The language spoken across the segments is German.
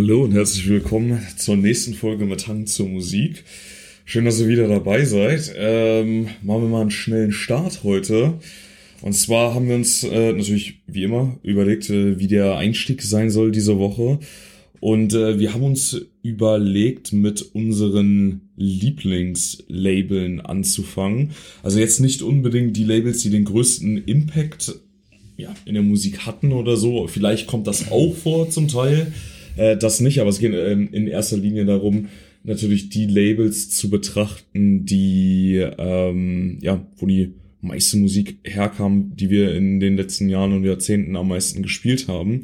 Hallo und herzlich willkommen zur nächsten Folge mit Hang zur Musik. Schön, dass ihr wieder dabei seid. Ähm, machen wir mal einen schnellen Start heute. Und zwar haben wir uns äh, natürlich wie immer überlegt, äh, wie der Einstieg sein soll diese Woche. Und äh, wir haben uns überlegt, mit unseren Lieblingslabeln anzufangen. Also jetzt nicht unbedingt die Labels, die den größten Impact ja, in der Musik hatten oder so. Vielleicht kommt das auch vor zum Teil. Äh, das nicht, aber es geht ähm, in erster Linie darum, natürlich die Labels zu betrachten, die, ähm, ja, wo die meiste Musik herkam, die wir in den letzten Jahren und Jahrzehnten am meisten gespielt haben.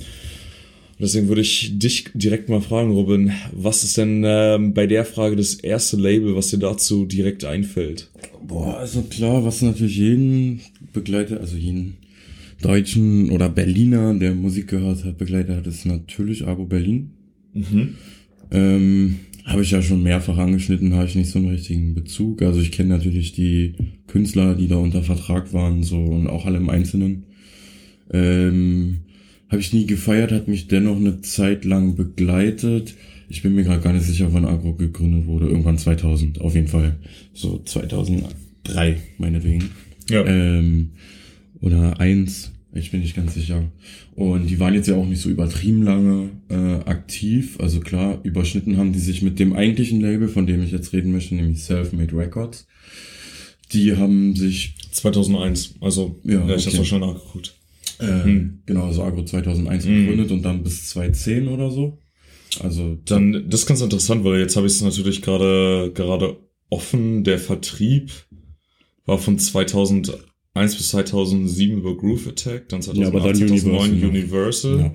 Deswegen würde ich dich direkt mal fragen, Robin, was ist denn ähm, bei der Frage das erste Label, was dir dazu direkt einfällt? Boah, also klar, was natürlich jeden begleitet, also jeden Deutschen oder Berliner, der Musik gehört hat, begleitet hat, ist natürlich Argo Berlin. Mhm. Ähm, habe ich ja schon mehrfach angeschnitten, habe ich nicht so einen richtigen Bezug. Also ich kenne natürlich die Künstler, die da unter Vertrag waren, so und auch alle im Einzelnen. Ähm, habe ich nie gefeiert, hat mich dennoch eine Zeit lang begleitet. Ich bin mir gerade gar nicht sicher, wann Agro gegründet wurde. Irgendwann 2000, auf jeden Fall. So 2003, meinetwegen. Ja. Ähm, oder eins, ich bin nicht ganz sicher. Und die waren jetzt ja auch nicht so übertrieben lange äh, aktiv. Also klar, überschnitten haben die sich mit dem eigentlichen Label, von dem ich jetzt reden möchte, nämlich Self-Made Records. Die haben sich 2001, also ja, ja ich okay. habe schon nachgeguckt. Äh, hm. Genau, also Agro 2001 hm. gegründet und dann bis 2010 oder so. Also dann, das ist ganz interessant, weil jetzt habe ich es natürlich gerade gerade offen. Der Vertrieb war von 2001 bis 2007 über Groove Attack, dann 2008, ja, dann 2009 Universal. Universal. Ja.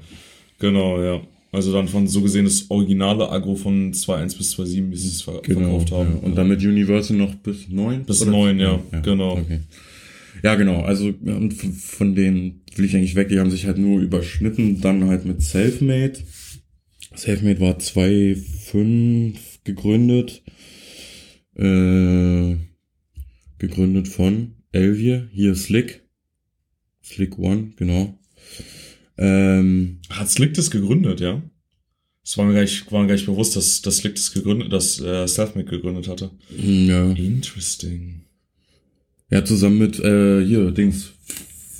Genau, ja. Also dann von so gesehen das originale Agro von 2.1 bis 2.7, wie sie es ver genau, verkauft haben. Ja. Und dann mit Universal noch bis 9? Bis 9, ja, ja, genau. Okay. Ja, genau. Also von denen will ich eigentlich weg. Die haben sich halt nur überschnitten. Dann halt mit Selfmade. Selfmade war 2.5 gegründet. Äh, gegründet von Elvier. Hier Slick. Slick One, genau. Ähm, Hat Slick das gegründet, ja? Es war mir gar nicht, war mir gar nicht bewusst, dass, dass Slick das gegründet, dass äh, Selfmade gegründet hatte. Ja. Interesting. Ja, zusammen mit, äh, hier, Dings,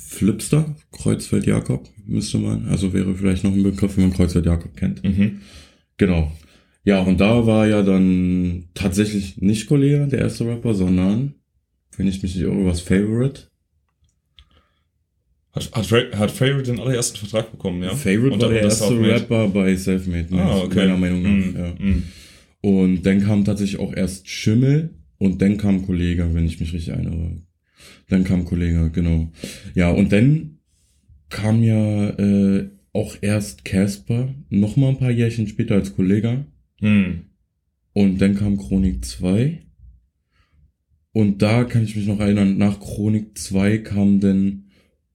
Flipster, Kreuzfeld Jakob, müsste man. Also wäre vielleicht noch ein Begriff, wenn man Kreuzfeld Jakob kennt. Mhm. Genau. Ja, und da war ja dann tatsächlich nicht Kollege, der erste Rapper, sondern, wenn ich mich nicht irre, was Favorite. Hat, hat, hat Favorite den allerersten Vertrag bekommen, ja? Favorite und war der erste Rapper bei Selfmade, ne? ah, okay. meiner Meinung nach. Mm, ja. Mm. Und dann kam tatsächlich auch erst Schimmel und dann kam Kollege, wenn ich mich richtig erinnere. Dann kam Kollege, genau. Ja, und dann kam ja äh, auch erst Casper, noch mal ein paar Jährchen später als Kollege. Hm. Und dann kam Chronik 2. Und da kann ich mich noch erinnern, nach Chronik 2 kam dann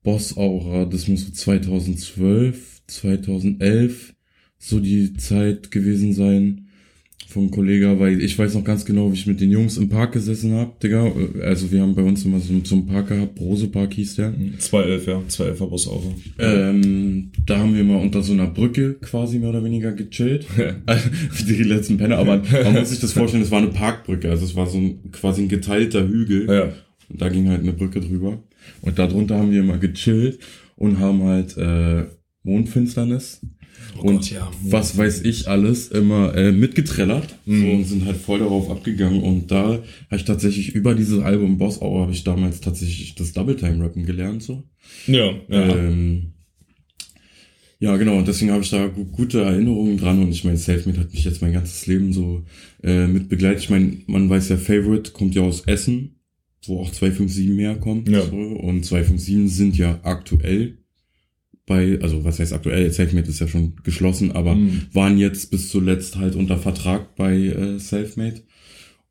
Boss Aura, das muss so 2012, 2011 so die Zeit gewesen sein vom Kollege, weil ich weiß noch ganz genau, wie ich mit den Jungs im Park gesessen hab, Digga. Also wir haben bei uns immer so, so einen Park gehabt, Brose Park hieß der. 211, ja, 211 war Bus auch. Ähm, da haben wir mal unter so einer Brücke quasi mehr oder weniger gechillt. Wie die letzten Penner, aber man muss sich das vorstellen, es war eine Parkbrücke, also es war so ein, quasi ein geteilter Hügel. Ja. Und da ging halt eine Brücke drüber. Und darunter haben wir immer gechillt und haben halt äh, Mondfinsternis Oh und Gott, ja. was weiß ich alles immer äh, mitgetrellert. Mhm. so, und sind halt voll darauf abgegangen. Und da habe ich tatsächlich über dieses Album Boss Hour habe ich damals tatsächlich das Double Time Rappen gelernt so. Ja ja. Ähm, ja genau. Und deswegen habe ich da gute Erinnerungen dran. Und ich meine Selfmade hat mich jetzt mein ganzes Leben so äh, mit begleitet. Ich meine man weiß ja Favorite kommt ja aus Essen wo auch 257 herkommt ja. so, und 257 sind ja aktuell bei, also was heißt aktuell, Selfmade ist ja schon geschlossen, aber mhm. waren jetzt bis zuletzt halt unter Vertrag bei äh, Selfmade.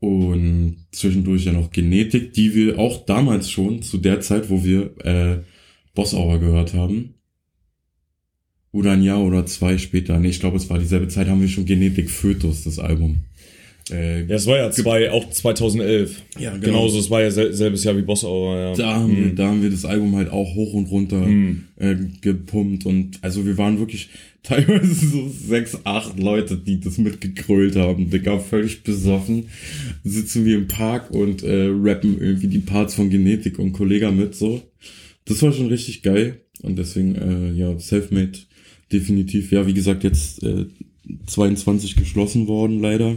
Und zwischendurch ja noch Genetik, die wir auch damals schon, zu der Zeit, wo wir äh, Boss Hour gehört haben. Oder ein Jahr oder zwei später, nee, ich glaube, es war dieselbe Zeit, haben wir schon Genetik Fötus, das Album. Äh, Ja, es war ja zwei, auch 2011. Ja, genau. Genauso, es war ja sel selbes Jahr wie Boss Hour, ja. da, haben wir, da haben wir das Album halt auch hoch und runter Hm. äh, gepumpt und also wir waren wirklich teilweise so sechs, acht Leute, die das mitgekrölt haben. Digga, völlig besoffen. Sitzen wir im Park und äh, rappen irgendwie die Parts von Genetik und Kollega mit so. Das war schon richtig geil und deswegen, äh, ja, Selfmade definitiv. Ja, wie gesagt, jetzt äh, 22 geschlossen worden, leider.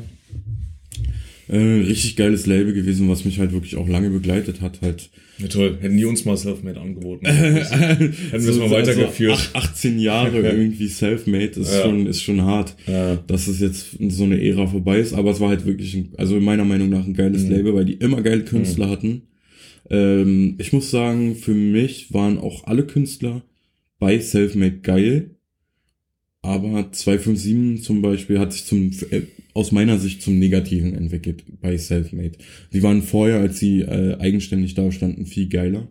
Äh, richtig geiles Label gewesen, was mich halt wirklich auch lange begleitet hat, halt. Ja, toll. Hätten die uns mal Selfmade angeboten. Hätten wir es mal weitergeführt. Also ach- 18 Jahre irgendwie Selfmade ist Ja. schon, ist schon hart. Ja. Dass es jetzt so eine Ära vorbei ist, aber es war halt wirklich, ein, also meiner Meinung nach ein geiles Mhm. Label, weil die immer geile Künstler hatten. Ähm, ich muss sagen, für mich waren auch alle Künstler bei Selfmade geil. Aber 257 zum Beispiel hat sich zum, äh, aus meiner Sicht zum Negativen entwickelt bei Selfmade. Die waren vorher, als sie äh, eigenständig da standen, viel geiler.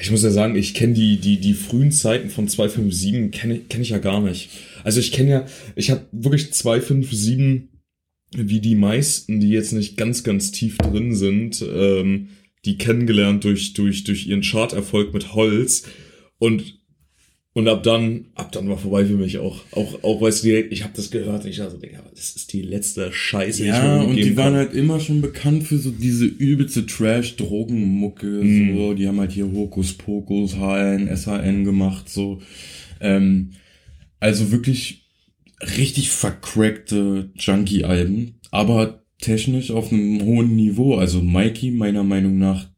Ich muss ja sagen, ich kenne die, die, die frühen Zeiten von 257 kenne kenn ich ja gar nicht. Also ich kenne ja, ich habe wirklich 257, wie die meisten, die jetzt nicht ganz, ganz tief drin sind, ähm, die kennengelernt durch, durch, durch ihren Charterfolg mit Holz. Und, und ab dann, ab dann war vorbei für mich auch. Auch, auch weißt du, direkt, ich habe das gehört und ich dachte, Digga, das ist die letzte Scheiße, die ich Ja, mir und die waren kann. halt immer schon bekannt für so diese übelste Trash-Drogenmucke, Mhm. so. Die haben halt hier Hokus Pokus, HN, SHN gemacht, so. Ähm, also wirklich richtig vercrackte Junkie-Alben, aber technisch auf einem hohen Niveau. Also Mikey, meiner Meinung nach,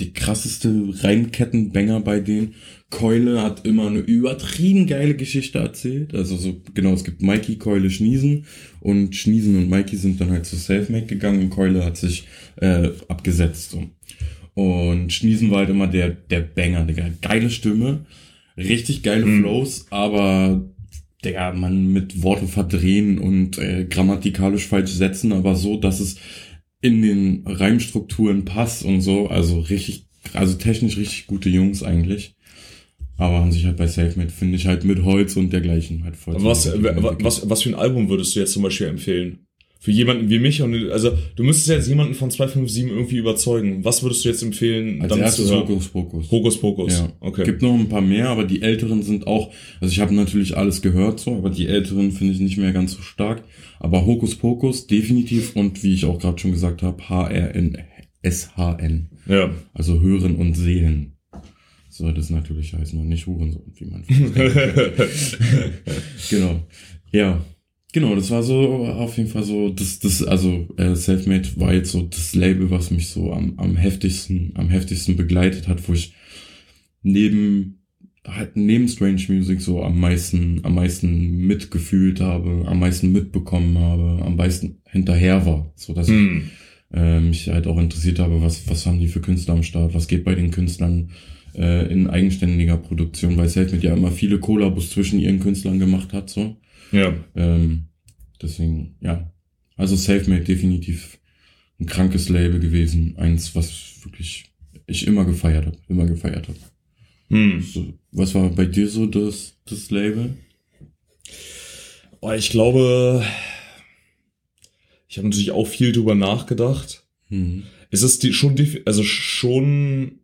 die krasseste Reimkettenbanger bei denen. Keule hat immer eine übertrieben geile Geschichte erzählt. Also so, genau, es gibt Mikey, Keule, Schniesen und Schniesen und Mikey sind dann halt zu Selfmade gegangen und Keule hat sich äh, abgesetzt. So. Und Schniesen war halt immer der, der Banger, Digga. Geile Stimme, richtig geile Mhm. Flows, aber Digga, man mit Worte verdrehen und äh, grammatikalisch falsch setzen, aber so, dass es in den Reimstrukturen passt und so. Also richtig, also technisch richtig gute Jungs eigentlich. Aber an sich halt bei Selfmade finde ich halt mit Holz und dergleichen halt voll. Was, wa- was, was für ein Album würdest du jetzt zum Beispiel empfehlen? Für jemanden wie mich und also du müsstest jetzt jemanden von 257 irgendwie überzeugen. Was würdest du jetzt empfehlen, Als erstes? Hokus Pokus. Hokus Pokus. Ja, Okay. Gibt noch ein paar mehr, aber die älteren sind auch, also ich habe natürlich alles gehört so, aber die älteren finde ich nicht mehr ganz so stark. Aber Hokus Pokus definitiv und wie ich auch gerade schon gesagt habe, HRN, SHN. ja. Also Hören und Sehen. Soll das natürlich heißen und nicht Hurensohn, wie man Genau. Ja. Genau, das war so auf jeden Fall so, das, das, also äh, Selfmade war jetzt so das Label, was mich so am, am heftigsten, am heftigsten begleitet hat, wo ich neben halt neben Strange Music so am meisten, am meisten mitgefühlt habe, am meisten mitbekommen habe, am meisten hinterher war, so dass ich Hm. äh, mich halt auch interessiert habe, was, was haben die für Künstler am Start, was geht bei den Künstlern äh, in eigenständiger Produktion, weil Selfmade ja immer viele Kollabos zwischen ihren Künstlern gemacht hat, so. Ja. Ähm, deswegen, ja. Also Selfmade definitiv ein krankes Label gewesen. Eins, was wirklich ich immer gefeiert habe, immer gefeiert habe. Hm. So, was war bei dir so das, das Label? Oh, ich glaube, ich habe natürlich auch viel drüber nachgedacht. Hm. Es ist die, schon, also schon,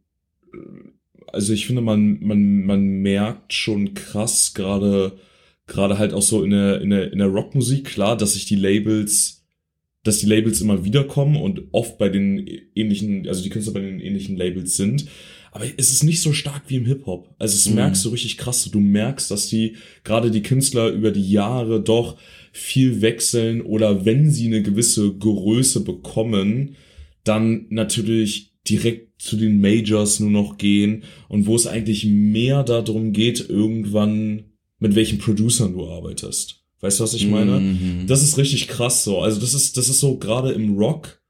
also ich finde, man, man, man merkt schon krass, gerade, gerade halt auch so in der, in der, in der Rockmusik, klar, dass sich die Labels, dass die Labels immer wiederkommen und oft bei den ähnlichen, also die Künstler bei den ähnlichen Labels sind. Aber es ist nicht so stark wie im Hip-Hop. Also es Mhm. merkst du richtig krass. Du merkst, dass die, gerade die Künstler über die Jahre doch viel wechseln oder wenn sie eine gewisse Größe bekommen, dann natürlich direkt zu den Majors nur noch gehen und wo es eigentlich mehr darum geht, irgendwann mit welchen Producern du arbeitest. Weißt du, was ich meine? Mhm. Das ist richtig krass so. Also das ist, das ist so gerade im Rock,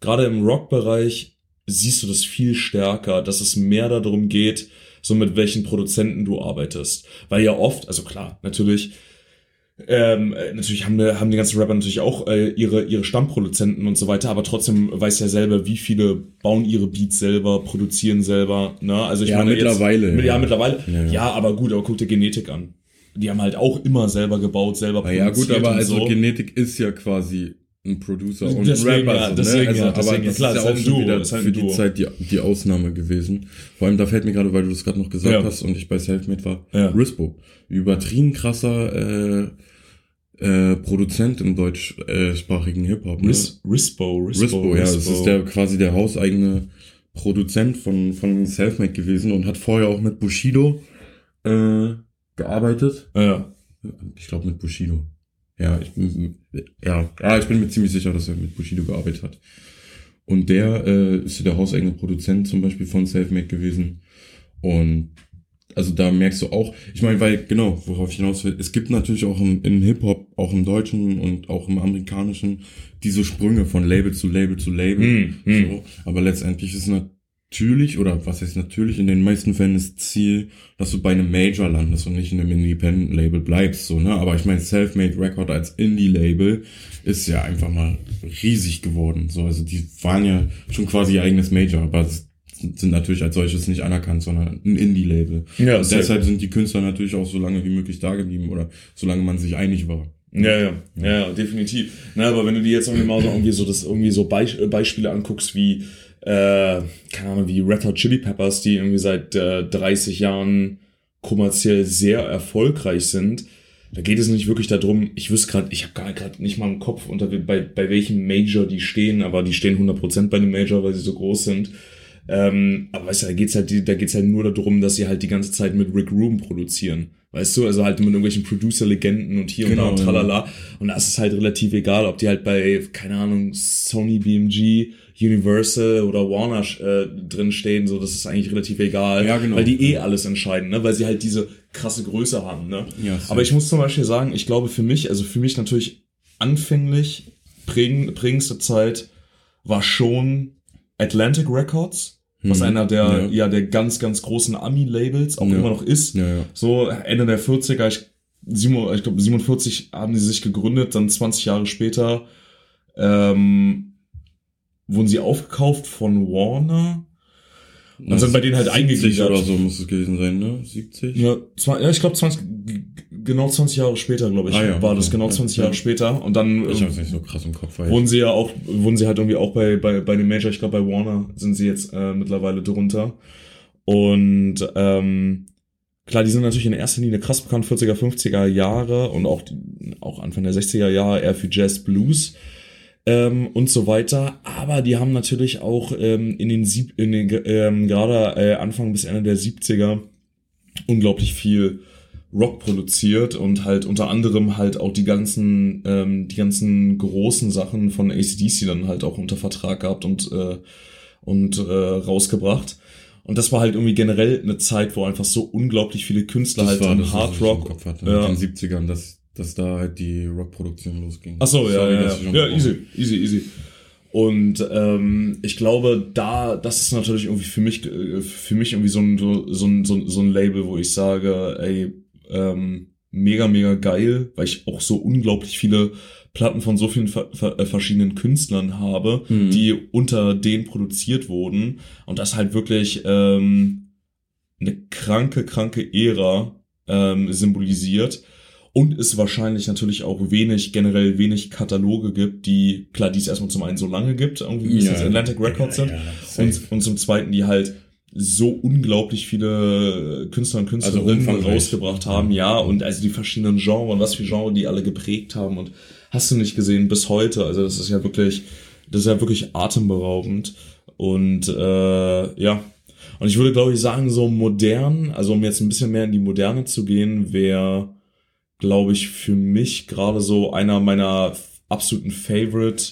gerade im Rock-Bereich siehst du das viel stärker, dass es mehr darum geht, so mit welchen Produzenten du arbeitest. Weil ja oft, also klar, natürlich, ähm, äh, natürlich haben, die- haben die ganzen Rapper natürlich auch äh, ihre, ihre Stammproduzenten und so weiter, aber trotzdem weiß ja selber, wie viele bauen ihre Beats selber, produzieren selber, ne? Also ich Ja, meine mittlerweile, Jetzt, ja, ja. mittlerweile. Ja, Ja, ja. aber gut, aber guck dir Genetik an. Die haben halt auch immer selber gebaut, selber Na ja, gut, produziert aber also so. Genetik ist ja quasi ein Producer und Deswegen, ein Rapper. ja, so, deswegen, ne? also, ja, deswegen, aber das klar, ist ja auch schon wieder halt für die. Zeit die, die Ausnahme gewesen. Vor allem, da fällt mir gerade, weil du das gerade noch gesagt Ja. hast und ich bei Selfmade war, Ja. Rispo. Übertrieben krasser äh, äh, Produzent im deutschsprachigen Hip-Hop. Ne? Ris Rispo, Rispo, Rispo, ja, das ist der quasi der hauseigene Produzent von, von Selfmade gewesen und hat vorher auch mit Bushido äh, gearbeitet. Ja, Ich glaube mit Bushido. Ja, ich bin, ja, ja, ich bin mir ziemlich sicher, dass er mit Bushido gearbeitet hat. Und der äh, ist ja der hauseigene Produzent zum Beispiel von Selfmade gewesen. Und also da merkst du auch, ich meine, weil, genau, worauf ich hinaus will, es gibt natürlich auch im, im Hip-Hop, auch im Deutschen und auch im Amerikanischen, diese Sprünge von Label zu Label zu Label. Hm, hm. So. Aber letztendlich ist natürlich, oder was heißt natürlich, in den meisten Fällen das Ziel, dass du bei einem Major landest und nicht in einem Independent-Label bleibst, so, ne? Aber ich meine, Selfmade Record als Indie-Label ist ja einfach mal riesig geworden, so. Also die waren ja schon quasi ihr eigenes Major, aber sind natürlich als solches nicht anerkannt, sondern ein Indie-Label. Ja, und deshalb sind die Künstler natürlich auch so lange wie möglich da geblieben oder solange man sich einig war. Ja, ja, ja, ja, definitiv. Na, aber wenn du dir jetzt irgendwie mal so irgendwie so das irgendwie so Beis äh, Beispiele anguckst wie äh, keine Ahnung, wie Red Hot Chili Peppers, die irgendwie seit äh, 30 Jahren kommerziell sehr erfolgreich sind, da geht es nicht wirklich darum, ich wüsste gerade, ich habe gar gerade nicht mal im Kopf, unter bei, bei welchem Major die stehen, aber die stehen 100% bei einem Major, weil sie so groß sind. Ähm, aber weißt du, da geht's halt, da geht's halt nur darum, dass sie halt die ganze Zeit mit Rick Rubin produzieren. Weißt du, also halt mit irgendwelchen Producer-Legenden und hier Genau, und da und tralala. Und da ist halt relativ egal, ob die halt bei, keine Ahnung, Sony, BMG, Universal oder Warner äh, drin stehen, so, das ist eigentlich relativ egal. Ja, genau. Weil die eh alles entscheiden, ne? Weil sie halt diese krasse Größe haben, ne? Ja. Aber ich muss zum Beispiel sagen, ich glaube für mich, also für mich natürlich anfänglich prägen, prägendste Zeit war schon Atlantic Records, was Mhm. einer der, Ja. ja. der ganz, ganz großen Ami-Labels auch Ja. immer noch ist. Ja, ja. So Ende der 40er, ich, ich glaube 47 haben die sich gegründet, dann 20 Jahre später ähm, wurden sie aufgekauft von Warner und sind bei denen halt 70 eingegliedert. oder so muss es gewesen sein, ne? 70? Ja, zwei, ja ich glaube 20, g- genau 20 Jahre später, glaube ich, Ah, ja, war das okay. genau Ja, 20 ja. Jahre später und dann Ich äh, hab's nicht so krass im Kopf. Weil wurden sie ja auch, wurden sie halt irgendwie auch bei, bei, bei dem Major, ich glaube bei Warner sind sie jetzt äh, mittlerweile drunter. Und ähm, klar, die sind natürlich in erster Linie krass bekannt, 40er, 50er Jahre und auch, auch Anfang der 60er Jahre eher für Jazz, Blues ähm, und so weiter. Aber die haben natürlich auch ähm, in den, sieb in den ähm, gerade äh, Anfang bis Ende der 70er unglaublich viel Rock produziert und halt unter anderem halt auch die ganzen ähm, die ganzen großen Sachen von ACDC dann halt auch unter Vertrag gehabt und äh, und äh, rausgebracht und das war halt irgendwie generell eine Zeit, wo einfach so unglaublich viele Künstler halt war im das, Hard Rock hatte, ja. mit den 70ern, dass, dass da halt die Rockproduktion losging. Ach so, ja, Sorry, ja, ja. ja easy, easy, easy. Und ähm, ich glaube, da, das ist natürlich irgendwie für mich, äh, für mich irgendwie so ein, so ein, so ein, so ein Label, wo ich sage, ey, ähm, mega, mega geil, weil ich auch so unglaublich viele Platten von so vielen ver ver äh, verschiedenen Künstlern habe, Mhm. die unter denen produziert wurden. Und das halt wirklich ähm, eine kranke, kranke Ära ähm, symbolisiert und es wahrscheinlich natürlich auch wenig, generell wenig Kataloge gibt, die, klar, die es erstmal zum einen so lange gibt, irgendwie wie es jetzt Atlantic Records sind, und, und zum zweiten, die halt so unglaublich viele Künstler und Künstlerinnen Also rausgebracht haben, ja, und also die verschiedenen Genres und was für Genre die alle geprägt haben und hast du nicht gesehen bis heute, also das ist ja wirklich, das ist ja wirklich atemberaubend und äh, ja, und ich würde glaube ich sagen, so modern, also um jetzt ein bisschen mehr in die Moderne zu gehen, wäre glaube ich, für mich gerade so einer meiner absoluten Favorite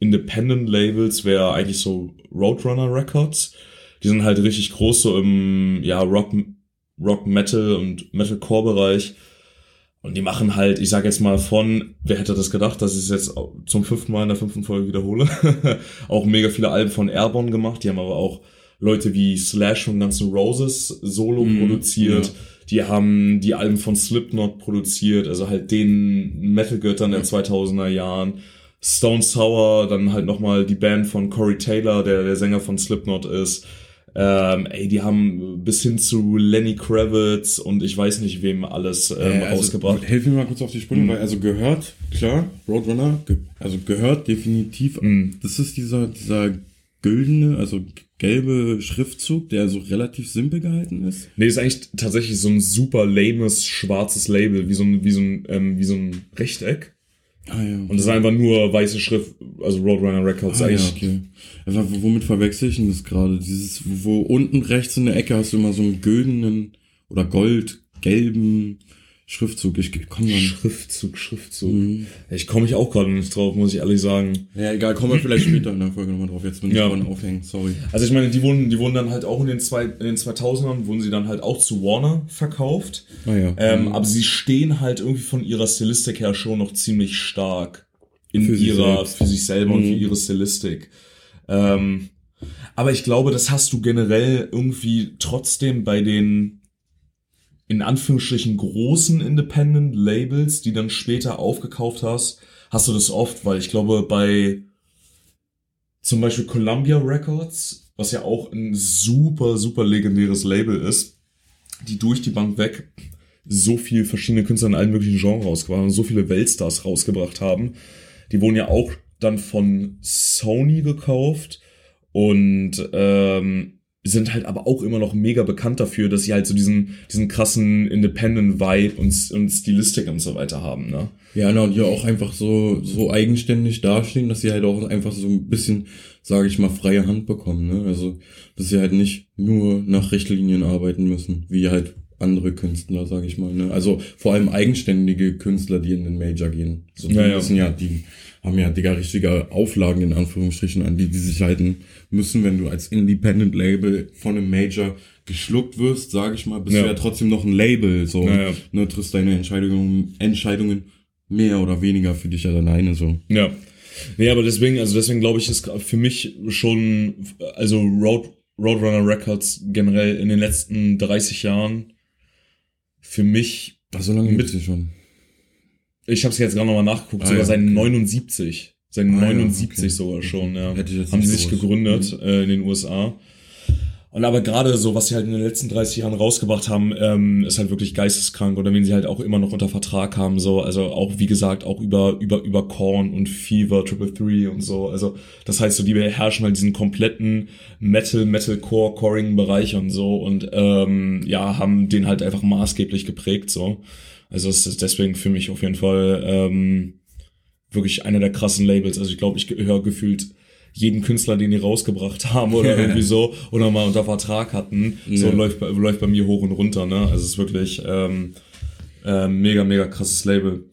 Independent Labels wäre eigentlich so Roadrunner Records. Die sind halt richtig groß so im ja Rock Rock Metal und Metalcore Bereich. Und die machen halt, ich sag jetzt mal von, wer hätte das gedacht, dass ich es jetzt zum fünften Mal in der fünften Folge wiederhole, auch mega viele Alben von Airborne gemacht. Die haben aber auch Leute wie Slash von Guns N' Roses solo Mhm, produziert. ja. Die haben die Alben von Slipknot produziert, also halt den Metal-Göttern der 2000er Jahren. Stone Sour, dann halt nochmal die Band von Corey Taylor, der der Sänger von Slipknot ist. Ähm, ey, die haben bis hin zu Lenny Kravitz und ich weiß nicht wem alles ähm, Äh, also, rausgebracht. Hilf mir mal kurz auf die Sprünge, Mhm. weil also gehört, klar, Roadrunner, also gehört definitiv. Mhm. Das ist dieser, dieser güldene, also gelbe Schriftzug, der so relativ simpel gehalten ist. Nee, ist eigentlich tatsächlich so ein super lames schwarzes Label, wie so ein, wie so ein, ähm, wie so ein Rechteck. Ah ja. Und das ist einfach nur weiße Schrift, also Roadrunner Records Ah, ja, eigentlich. okay. Also, w- womit verwechsel ich denn das gerade? Dieses, wo unten rechts in der Ecke hast du immer so einen güldenen oder goldgelben Schriftzug. Ich komme dann. Schriftzug, Schriftzug. Mhm. Ich komme mich auch gerade nicht drauf, muss ich ehrlich sagen. Ja, egal, kommen wir vielleicht später in der Folge nochmal drauf. Jetzt bin ich Ja. dran aufhängen, sorry. Also ich meine, die wurden, die wurden dann halt auch in den, zwei, in den 2000ern, wurden sie dann halt auch zu Warner verkauft. Ah ja. Ähm, Aber sie stehen halt irgendwie von ihrer Stilistik her schon noch ziemlich stark in Für sich ihrer, selbst. für sich selber und für Mhm. ihre Stilistik. Ähm, aber ich glaube, das hast du generell irgendwie trotzdem bei den in Anführungsstrichen großen Independent Labels, die dann später aufgekauft hast, hast du das oft, weil ich glaube, bei zum Beispiel Columbia Records, was ja auch ein super, super legendäres Label ist, die durch die Bank weg so viel verschiedene Künstler in allen möglichen Genres rausgebracht haben so viele Weltstars rausgebracht haben. Die wurden ja auch dann von Sony gekauft und ähm, sind halt aber auch immer noch mega bekannt dafür, dass sie halt so diesen, diesen krassen Independent-Vibe und, und Stilistik und so weiter haben, ne? Ja, na, und die auch einfach so, so eigenständig dastehen, dass sie halt auch einfach so ein bisschen, sage ich mal, freie Hand bekommen, ne? Also, dass sie halt nicht nur nach Richtlinien arbeiten müssen, wie halt andere Künstler, sage ich mal, ne? Also, vor allem eigenständige Künstler, die in den Major gehen. So, die Ja, ja. müssen ja, die haben ja, Digga, richtige Auflagen in Anführungsstrichen, an die die sich halten müssen, wenn du als Independent-Label von einem Major geschluckt wirst, sage ich mal, bist Ja. du ja trotzdem noch ein Label, so, ja. ne, triffst deine Entscheidungen, Entscheidungen mehr oder weniger für dich alleine so. Ja. Nee, aber deswegen, also deswegen glaube ich, ist für mich schon, also Road, Roadrunner Records generell in den letzten 30 Jahren für mich, Ach, so lange Mit- gibt's die schon. ich habe es jetzt gerade nochmal nachgeguckt, Ah, sogar ja, seit okay. 79. Seit Ah, ja, 79 okay. sogar schon, ja. Haben sie sich gewusst. gegründet äh, in den USA. Und aber gerade so, was sie halt in den letzten 30 Jahren rausgebracht haben, ähm, ist halt wirklich geisteskrank. Oder wen sie halt auch immer noch unter Vertrag haben, so, also auch, wie gesagt, auch über, über, über Korn und Fever, Triple Three und so, also, das heißt so, die beherrschen halt diesen kompletten Metal, Metalcore, Coring Bereich und so. Und, ähm, ja, haben den halt einfach maßgeblich geprägt, so. Also, es ist deswegen für mich auf jeden Fall, ähm, wirklich einer der krassen Labels, also ich glaube, ich höre gefühlt jeden Künstler, den die rausgebracht haben oder irgendwie so oder mal unter Vertrag hatten, so Ja. läuft, bei- läuft bei mir hoch und runter, ne? Also es ist wirklich ähm, ähm, mega, mega krasses Label.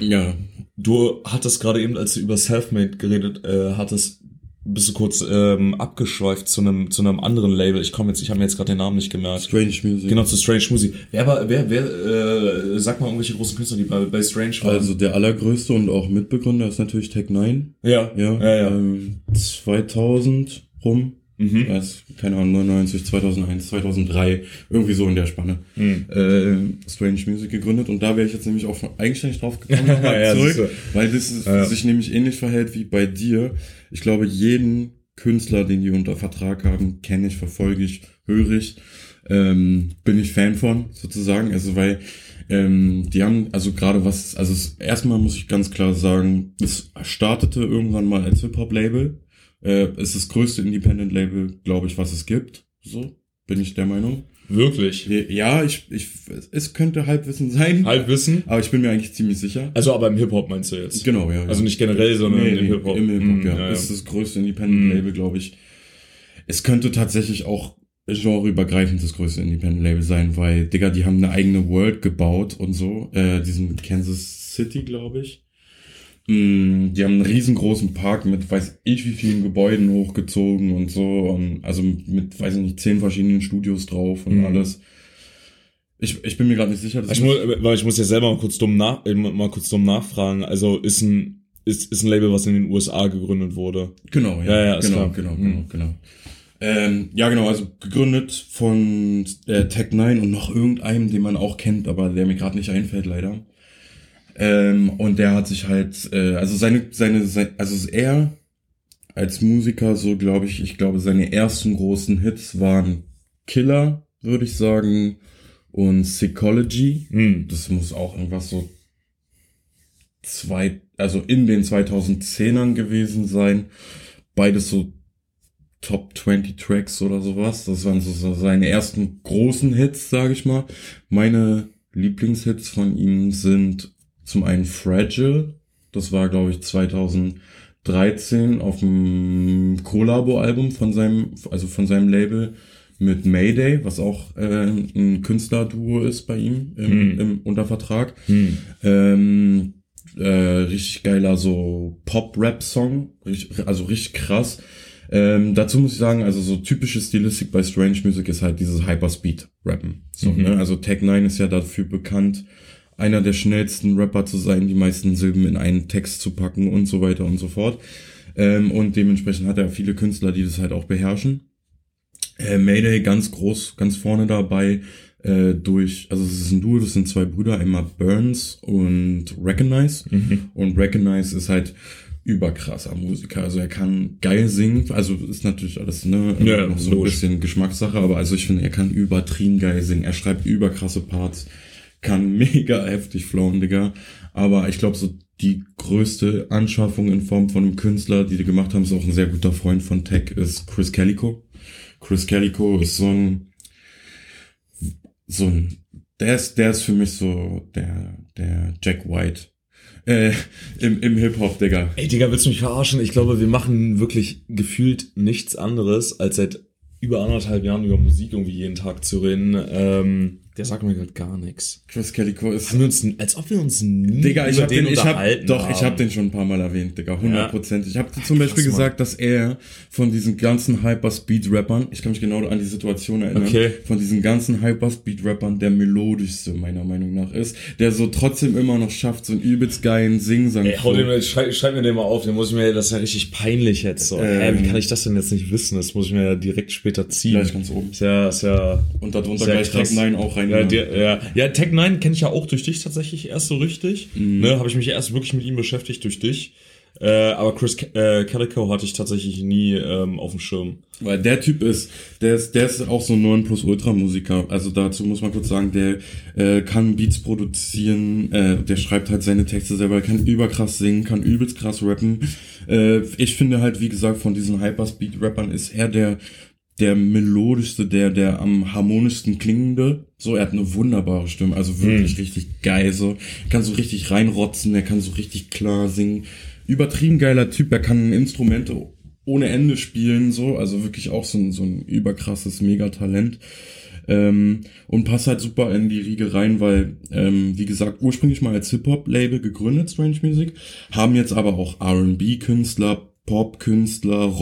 Ja, Du hattest gerade eben, als du über Selfmade geredet äh, hattest, bist du kurz ähm, abgeschweift zu einem zu einem anderen Label. Ich komme jetzt, ich habe mir jetzt gerade den Namen nicht gemerkt. Strange Music. Genau, zu Strange Music. Wer war, wer, wer, äh, sag mal irgendwelche großen Künstler, die bei, bei Strange waren. Also der allergrößte und auch Mitbegründer ist natürlich Tech 9. ja, Ja, ja, ja. Ähm, 2000 rum. Mhm. Das, keine Ahnung, 99, 2001, 2003, irgendwie so in der Spanne. Mhm. Äh, Strange Music gegründet und da wäre ich jetzt nämlich auch eigenständig drauf gekommen, Ja, zurück, siehste. weil das ist, Ja. sich nämlich ähnlich verhält wie bei dir. Ich glaube, jeden Künstler, den die unter Vertrag haben, kenne ich, verfolge ich, höre ich, ähm, bin ich Fan von, sozusagen. Also weil ähm, die haben, also gerade was, also es, erstmal muss ich ganz klar sagen, es startete irgendwann mal als Hip-Hop-Label. Äh, es ist das größte Independent-Label, glaube ich, was es gibt. So, bin ich der Meinung. Wirklich. Ja, ich, ich, es könnte Halbwissen sein, Halbwissen. aber ich bin mir eigentlich ziemlich sicher. Also aber im Hip-Hop meinst du jetzt? Genau, ja. ja. Also nicht generell, sondern Nee, im nee, Hip-Hop. Im Hip-Hop, Mm, ja. ja, Ist ja. das größte Independent-Label, glaube ich. Es könnte tatsächlich auch genreübergreifend das größte Independent-Label sein, weil, Digga, die haben eine eigene World gebaut und so. Äh, diesen Kansas City, glaube ich. Mm, Die haben einen riesengroßen Park mit weiß ich wie vielen Gebäuden hochgezogen und so. Und also mit, weiß ich nicht, zehn verschiedenen Studios drauf und Mhm. alles. Ich, ich bin mir gerade nicht sicher. Ich muss, weil ich muss ja selber mal kurz dumm nach, äh, mal kurz dumm nachfragen. Also ist ein, ist, ist ein Label, was in den USA gegründet wurde. Genau, ja, Ja, ja, ist genau, klar. genau, Mhm. genau, genau. Ähm, ja, genau, also gegründet von äh, Tech 9 und noch irgendeinem, den man auch kennt, aber der mir gerade nicht einfällt, leider. Ähm, und der hat sich halt, äh, also seine, seine, sein, also er als Musiker so, glaube ich, ich glaube, seine ersten großen Hits waren Killer, würde ich sagen, und Psychology. Mhm. Das muss auch irgendwas so zwei, also in den 2010ern gewesen sein. Beides so Top 20 Tracks oder sowas. Das waren so, so seine ersten großen Hits, sage ich mal. Meine Lieblingshits von ihm sind zum einen Fragile. Das war, glaube ich, 2013 auf dem Collabo-Album von seinem, also von seinem Label mit Mayday, was auch äh, ein Künstlerduo ist bei ihm im, Hm. im Untervertrag. Hm. Ähm, äh, richtig geiler so Pop-Rap-Song, also richtig krass. Ähm, dazu muss ich sagen, also so typische Stilistik bei Strange Music ist halt dieses Hyperspeed-Rappen. So, Mhm. ne? Also Tech 9 ist ja dafür bekannt, einer der schnellsten Rapper zu sein, die meisten Silben in einen Text zu packen und so weiter und so fort. Ähm, und dementsprechend hat er viele Künstler, die das halt auch beherrschen. Äh, Mayday ganz groß, ganz vorne dabei äh, durch, also es ist ein Duo, das sind zwei Brüder, einmal Burns und Recognize. Mhm. Und Recognize ist halt überkrasser Musiker. Also er kann geil singen, also ist natürlich alles ne, Ja, noch so ein bisschen Geschmackssache, aber also ich finde, er kann übertrieben geil singen. Er schreibt überkrasse Parts, kann mega heftig flowen, Digga. Aber ich glaube, so die größte Anschaffung in Form von einem Künstler, die die gemacht haben, ist auch ein sehr guter Freund von Tech, ist Chris Calico. Chris Calico ist so ein, so ein, der ist, der ist für mich so der, der Jack White. Äh, im, im Hip-Hop, Digga. Ey, Digga, willst du mich verarschen? Ich glaube, wir machen wirklich gefühlt nichts anderes, als seit über anderthalb Jahren über Musik irgendwie jeden Tag zu reden. Ähm, der sagt mir gerade gar nichts. Chris Calico ist Haben wir uns, als ob wir uns nie Digga, ich über hab den, ich hab, doch, haben. ich hab den schon ein paar Mal erwähnt, Digga, hundertprozentig. Ich hab zum krass, Beispiel Mann. gesagt, dass er von diesen ganzen Hyperspeed-Rappern, ich kann mich genau an die Situation erinnern, Okay. von diesen ganzen Hyperspeed-Rappern der melodischste meiner Meinung nach ist, der so trotzdem immer noch schafft, so einen übelst geilen Singsang. Ey, hau den schreib, schreib mir den mal auf, den muss ich mir, das ist ja richtig peinlich jetzt so. Ähm. Hä, wie kann ich das denn jetzt nicht wissen? Das muss ich mir ja direkt später ziehen. Gleich ganz oben. Ist ja, ist ja, Und darunter gleich krass. Tech 9 auch rein. Ja, der, ja, ja, Tech 9 kenne ich ja auch durch dich tatsächlich erst so richtig. Mhm. Ne, habe ich mich erst wirklich mit ihm beschäftigt durch dich. Äh, aber Chris äh, Calico hatte ich tatsächlich nie ähm, auf dem Schirm. Weil der Typ ist, der ist, der ist auch so ein 9 plus Ultra Musiker. Also dazu muss man kurz sagen, der äh, kann Beats produzieren, äh, der schreibt halt seine Texte selber, kann überkrass singen, kann übelst krass rappen. Äh, ich finde halt, wie gesagt, von diesen Hyperspeed-Rappern ist er der der melodischste, der der am harmonischsten klingende. So, er hat eine wunderbare Stimme, also wirklich richtig geil. So, kann so richtig reinrotzen, er kann so richtig klar singen. Übertrieben geiler Typ, er kann Instrumente ohne Ende spielen, so, also wirklich auch so ein, so ein überkrasses Megatalent. Ähm, und passt halt super in die Riege rein, weil, ähm, wie gesagt, ursprünglich mal als Hip-Hop-Label gegründet, Strange Music, haben jetzt aber auch R&B-Künstler, Pop-Künstler,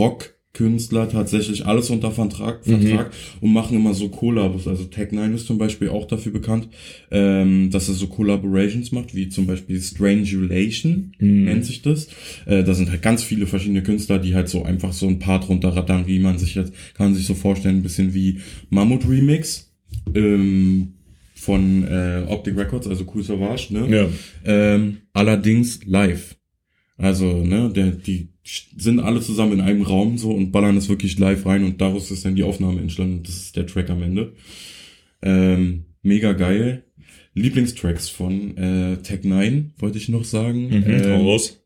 Rock-Künstler, tatsächlich alles unter Vertrag, Vertrag und machen immer so Kollabos. Also Tech 9 ist zum Beispiel auch dafür bekannt, ähm, dass er so Collaborations macht, wie zum Beispiel Strangulation, nennt sich das. Äh, da sind halt ganz viele verschiedene Künstler, die halt so einfach so ein Part runterrattern, wie man sich jetzt, kann man sich so vorstellen, ein bisschen wie Mammut Remix. Ähm, von äh, Optic Records, also Cool Savage, ne? Ja. Ähm, allerdings live. Also, ne, der, die sind alle zusammen in einem Raum so und ballern es wirklich live rein und daraus ist dann die Aufnahme entstanden. Das ist der Track am Ende. Ähm, mega geil. Lieblingstracks von äh, Tech 9, wollte ich noch sagen. Mhm, ähm, raus.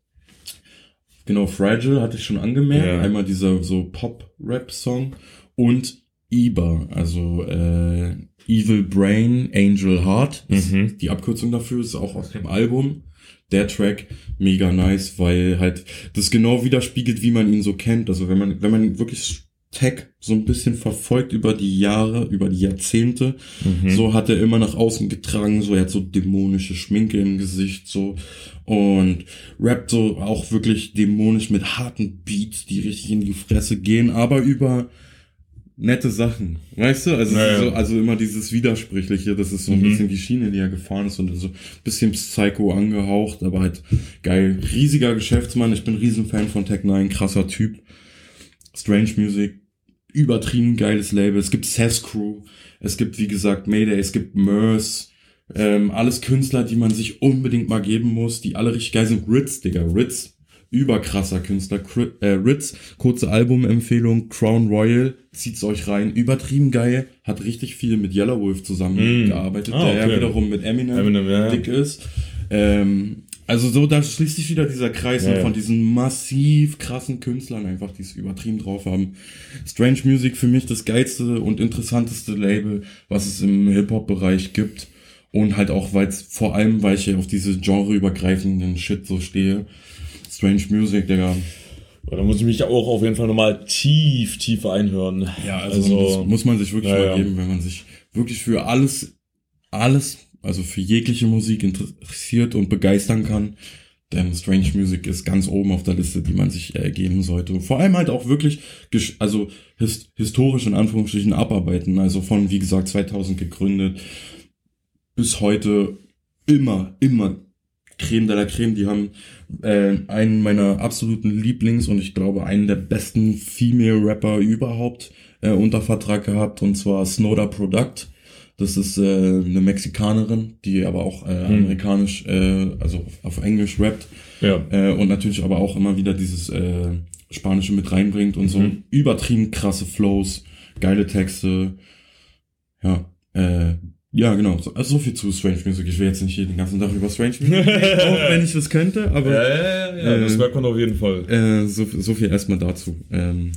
Genau, Fragile hatte ich schon angemerkt. Ja. Einmal dieser so Pop-Rap-Song und Iba, also äh, Evil Brain, Angel Heart. Mhm. Die Abkürzung dafür ist auch aus dem Album. Der Track mega nice, weil halt das genau widerspiegelt, wie man ihn so kennt. Also wenn man wenn man wirklich Tech so ein bisschen verfolgt über die Jahre, über die Jahrzehnte, Mhm. so hat er immer nach außen getragen, so er hat so dämonische Schminke im Gesicht, so und rappt so auch wirklich dämonisch mit harten Beats, die richtig in die Fresse gehen, aber über nette Sachen, weißt du? Also, es Ja, ist ja. so, also immer dieses Widersprüchliche, das ist so ein Mhm. bisschen die Schiene, die er gefahren ist und so ein bisschen Psycho angehaucht, aber halt geil. Riesiger Geschäftsmann, ich bin Riesenfan von Tech 9, krasser Typ. Strange Music, übertrieben geiles Label. Es gibt Sass Crew, es gibt wie gesagt Mayday, es gibt Merce, ähm, alles Künstler, die man sich unbedingt mal geben muss, die alle richtig geil sind. Ritz, Digga, Ritz, überkrasser Künstler. Äh, Ritz, kurze Albumempfehlung, Crown Royal, zieht's euch rein. Übertrieben geil, hat richtig viel mit Yellow Wolf zusammengearbeitet, Ah, der ja okay. wiederum mit Eminem, Eminem, ja, dick ist. Ähm, also so, da schließt sich wieder dieser Kreis Ja, ja. von diesen massiv krassen Künstlern einfach, die es übertrieben drauf haben. Strange Music für mich das geilste und interessanteste Label, was es im Hip-Hop-Bereich gibt. Und halt auch, weil es vor allem, weil ich auf diese genreübergreifenden Shit so stehe. Strange Music, Digga. Da muss ich mich auch auf jeden Fall nochmal tief, tief einhören. Ja, also, das muss man sich wirklich Ja, mal geben, wenn man sich wirklich für alles, alles, also für jegliche Musik interessiert und begeistern kann. Denn Strange Music ist ganz oben auf der Liste, die man sich äh, geben sollte. Vor allem halt auch wirklich, also his historisch in Anführungsstrichen abarbeiten. Also von, wie gesagt, 2000 gegründet bis heute immer, immer Creme de la Creme. Die haben äh, einen meiner absoluten Lieblings und ich glaube einen der besten Female Rapper überhaupt äh, unter Vertrag gehabt und zwar Snowda Product. Das ist äh, eine Mexikanerin, die aber auch äh, Hm. amerikanisch, äh, also auf, Englisch rappt Ja. äh, und natürlich aber auch immer wieder dieses äh, Spanische mit reinbringt und so Mhm. übertrieben krasse Flows, geile Texte. Ja, äh, ja, genau. So, also so viel zu Strange Music. Ich will jetzt nicht den ganzen Tag über Strange Music reden, auch wenn ich das könnte, aber Ja, ja, ja, ja, das Äh, merkt man auf jeden Fall. äh, so, so viel erstmal dazu. Ähm,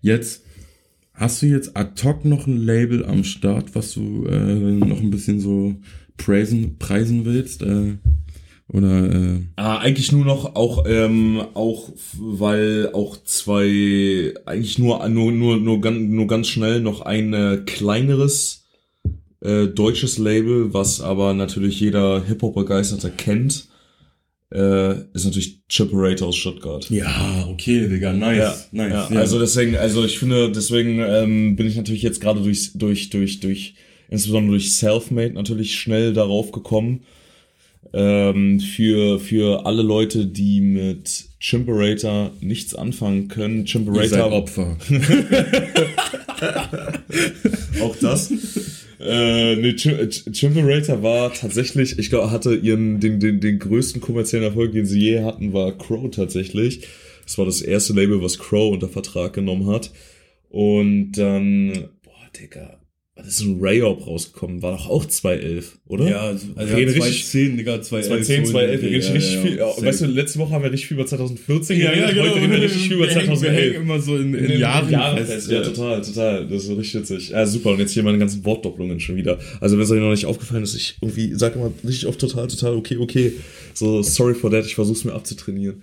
jetzt hast du jetzt ad hoc noch ein Label am Start, was du äh, noch ein bisschen so preisen, preisen willst? Äh, oder äh, Ah, eigentlich nur noch auch ähm, auch weil auch zwei eigentlich nur nur nur nur ganz nur ganz schnell noch ein äh, kleineres äh, deutsches Label, was aber natürlich jeder Hip Hop begeisterter kennt, äh, ist natürlich Chipperator aus Stuttgart. ja, okay, Digga, nice, nice. ja, Also deswegen, also ich finde, deswegen ähm, bin ich natürlich jetzt gerade durch, durch, durch, durch, insbesondere durch Selfmade natürlich schnell darauf gekommen. Ähm, für, für alle Leute, die mit Chimperator nichts anfangen können, Ihr seid Chimperator Opfer. auch das. Äh, nee, Chim- Ch- Chimperator war tatsächlich, ich glaube, hatte ihren, den, den, den größten kommerziellen Erfolg, den sie je hatten, war Crow tatsächlich. Das war das erste Label, was Crow unter Vertrag genommen hat. Und dann, boah, Digga, was ist ein Rayop rausgekommen? War doch auch 211, oder? Ja, also, Wir reden richtig- 2010, Digga, 2011. 2010, 2011, wir reden ja, richtig ja, viel. safe. weißt du, letzte Woche haben wir richtig viel über 2014 ja, ja, geredet, genau. heute reden wir richtig viel über Wir hängen- Wir 2011. hängen immer so in, in, In Jahren, Jahren fest. fest. Ja, total, total. Das ist richtig witzig. Ja, super. Und jetzt hier meine ganzen Wortdopplungen schon wieder. Also, wenn es euch noch nicht aufgefallen ist, ich irgendwie sage immer richtig oft total, total, okay, okay. So, sorry for that, ich versuch's mir abzutrainieren.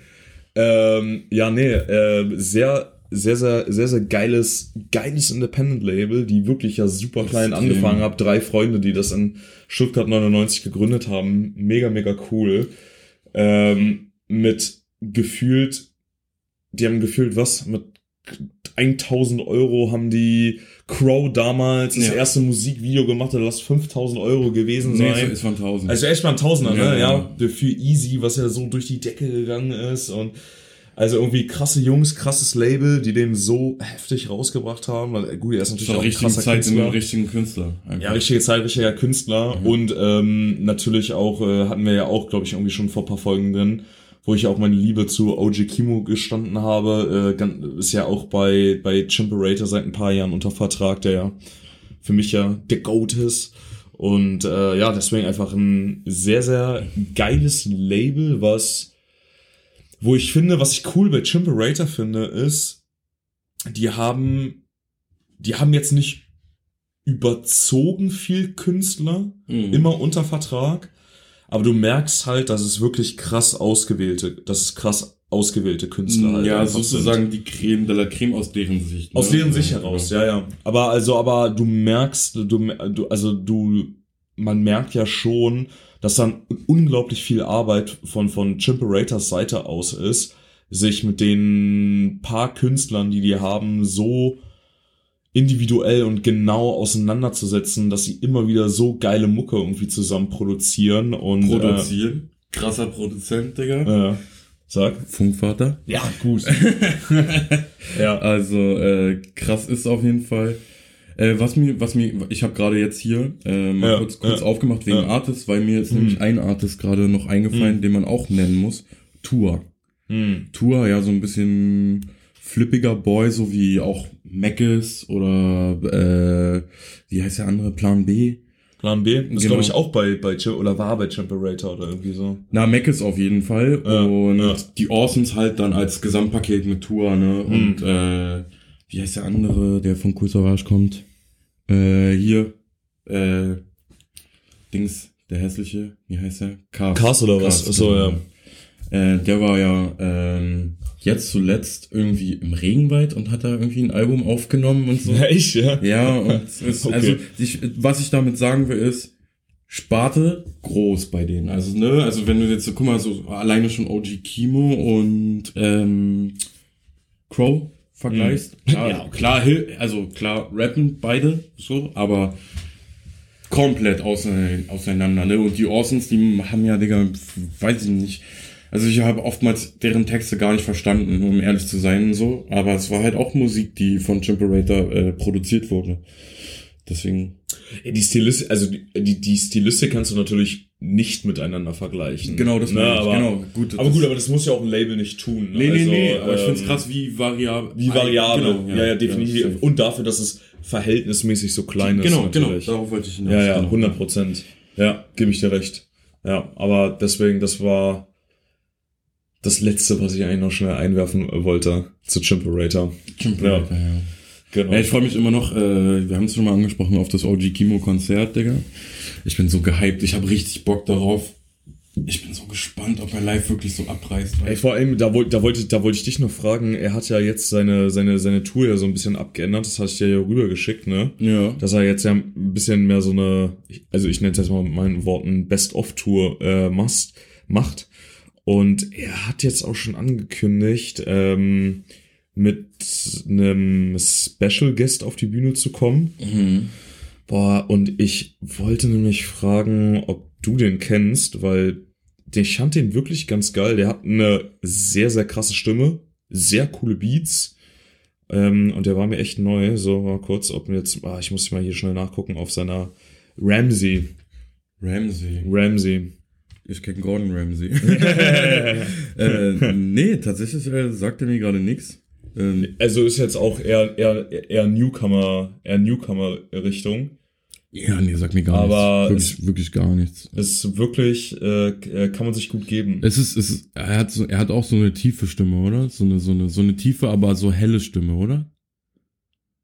Ähm, ja, nee, äh, sehr, sehr, sehr, sehr, sehr geiles, geiles Independent-Label, die wirklich ja super klein Extrem. angefangen haben. Drei Freunde, die das in Stuttgart 99 gegründet haben. Mega, mega cool. Ähm, mit gefühlt, die haben gefühlt was? Mit 1000 Euro haben die Crow damals das Ja. erste Musikvideo gemacht, da lass 5000 Euro gewesen Nee, sein. es ist von 1000. Also echt mal ein Tausender, ne? Ja, Ja, ja. für Easy, was ja so durch die Decke gegangen ist und also irgendwie krasse Jungs, krasses Label, die den so heftig rausgebracht haben. Weil, äh, gut, er ist natürlich auch ein krasser Zeit Künstler. richtigen Künstler. einfach. Ja, richtige Zeit, richtiger Künstler. Und ähm, natürlich auch, äh, hatten wir ja auch, glaube ich, irgendwie schon vor ein paar Folgen drin, wo ich auch meine Liebe zu OG Kimo gestanden habe. Äh, ist ja auch bei, bei Chimperator seit ein paar Jahren unter Vertrag, der ja für mich ja der Goat ist. Und äh, ja, deswegen einfach ein sehr, sehr geiles Label, was, wo ich finde, was ich cool bei Chimperator finde, ist, die haben, die haben jetzt nicht überzogen viel Künstler, Mhm. immer unter Vertrag, aber du merkst halt, dass es wirklich krass ausgewählte, dass es krass ausgewählte Künstler halt ja, einfach sozusagen die Creme de la Creme aus deren Sicht. ne? aus deren Sicht Ja, heraus, ja, ja. Aber also, aber du merkst, du, du, also du, man merkt ja schon, dass dann unglaublich viel Arbeit von, von Chimperators Seite aus ist, sich mit den paar Künstlern, die die haben, so individuell und genau auseinanderzusetzen, dass sie immer wieder so geile Mucke irgendwie zusammen produzieren und Produzieren. Krasser Produzent, Digga. Äh, äh, sag. Funkvater. Ja, gut. ja. Also äh, krass ist auf jeden Fall. Äh, was mir, was mir, ich habe gerade jetzt hier äh, mal Ja, kurz, kurz ja, aufgemacht wegen ja. Artists, weil mir ist nämlich ein Artist gerade noch eingefallen, den man auch nennen muss. Tour. Hm. Tour ja so ein bisschen flippiger Boy, so wie auch Mackes oder äh, wie heißt der andere Plan B? Plan B? Das Genau. glaube ich auch bei, bei Chim- oder war bei Chimperator oder irgendwie so. Na, Mackes auf jeden Fall. Ja, und ja. die Orsons halt dann als Gesamtpaket mit Tour, ne? Und äh, wie heißt der andere, der von Cool Savage kommt? Äh, hier, äh, Dings, der hässliche, wie heißt der? Cast. Cast oder was? Cast, Ach so, genau. ja. Äh, der war ja ähm, jetzt zuletzt irgendwie im Regenwald und hat da irgendwie ein Album aufgenommen und so. Ja, ich, ja. Ja, und es Okay. also ich, was ich damit sagen will, ist, Sparte groß bei denen. Also, ne, also wenn du jetzt, so, guck mal, so alleine schon OG Kimo und ähm, Crow vergleichst. Klar, Ja, klar, also klar, rappen beide so, aber komplett auseinander, auseinander, ne? Und die Orsons, die haben ja, Digga, weiß ich nicht. Also ich habe oftmals deren Texte gar nicht verstanden, um ehrlich zu sein, so. Aber es war halt auch Musik, die von Chimperator äh, produziert wurde. Deswegen. Ja, Die Stilistik, also die, die, die Stilistik kannst du natürlich nicht miteinander vergleichen. Genau, das ne, meine ich, aber, genau. Gut, aber gut, aber das muss ja auch ein Label nicht tun. Ne? Nee, nee, also, nee, aber ich ähm, find's krass, wie variabel. Wie variabel. Genau, ja, ja, definitiv. safe. Und dafür, dass es verhältnismäßig so klein ist. genau, genau, darauf wollte ich hinaus. Ja, ja, genau. 100 Prozent. Ja, gebe ich dir recht. Ja, aber deswegen, das war das Letzte, was ich eigentlich noch schnell einwerfen äh, wollte zu Chimperator. Chimperator, ja. Genau. Ja, ich freue mich immer noch, äh, wir haben es schon mal angesprochen, auf das OG Kimo Konzert, Digga. Ich bin so gehypt, ich habe richtig Bock darauf. Ich bin so gespannt, ob er live wirklich so abreißt. Ey, vor allem, da, wollte da, wollte, da wollte ich dich noch fragen, er hat ja jetzt seine, seine, seine Tour ja so ein bisschen abgeändert, das hatte ich dir ja rübergeschickt, ne? ja. Dass er jetzt ja ein bisschen mehr so eine, also ich nenne es jetzt mal mit meinen Worten, Best-of-Tour äh, must, macht. Und er hat jetzt auch schon angekündigt, ähm, mit einem Special Guest auf die Bühne zu kommen. Mhm. Boah, und ich wollte nämlich fragen, ob du den kennst, weil ich fand den wirklich ganz geil. Der hat eine sehr, sehr krasse Stimme, sehr coole Beats. Ähm, und der war mir echt neu. So, mal kurz, ob mir jetzt, ah, ich muss mal hier schnell nachgucken auf seiner Ramsey. Ramsey. Ramsey. Ich kenn Gordon Ramsay. äh, nee, tatsächlich äh, sagt er mir gerade nichts. Ähm, Also ist jetzt auch eher, eher, eher Newcomer, eher Newcomer-Richtung. ja, nee, sagt mir gar Aber nichts. Wirklich, wirklich gar nichts. Ist wirklich, äh, kann man sich gut geben. Es ist, es ist, er hat so, er hat auch so eine tiefe Stimme, oder? So eine, so eine, so eine tiefe, aber so helle Stimme, oder?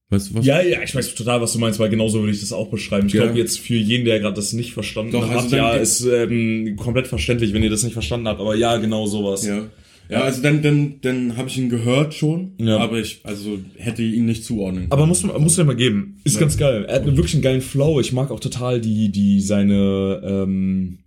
Weißt du was? Ja, ja, ich weiß total, was du meinst, weil genauso würde ich das auch beschreiben. Ich Ja. glaube jetzt für jeden, der gerade das nicht verstanden Doch, hat, also ja, ist ähm, komplett verständlich, wenn ihr das nicht verstanden habt. Aber ja, genau sowas. Ja. Ja, also dann, dann, dann habe ich ihn gehört schon, Ja. aber ich, also hätte ihn nicht zuordnen. Aber muss muss dir mal geben. Ist ganz geil. Er hat wirklich einen geilen Flow. Ich mag auch total die die seine ähm,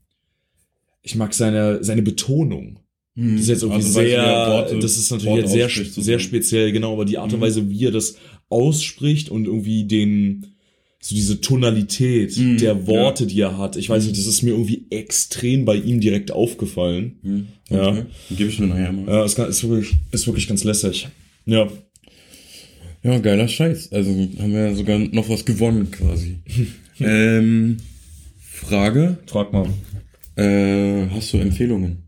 ich mag seine seine Betonung. Mhm. Das ist jetzt irgendwie Also, sehr, er Worte- das ist natürlich jetzt sehr, sehr speziell, genau, aber die Art und Mhm. Weise, wie er das ausspricht und irgendwie den, so diese Tonalität Mhm, der Worte, die er hat. Ich weiß nicht, das ist mir irgendwie extrem bei ihm direkt aufgefallen. Mhm. Ja. Okay. Gebe ich mir nachher mal. Ja, ist, ist wirklich, ist wirklich ganz lässig. Ja. Ja, geiler Scheiß. Also haben wir ja sogar noch was gewonnen quasi. ähm, Frage, Frag mal. äh, hast du Empfehlungen?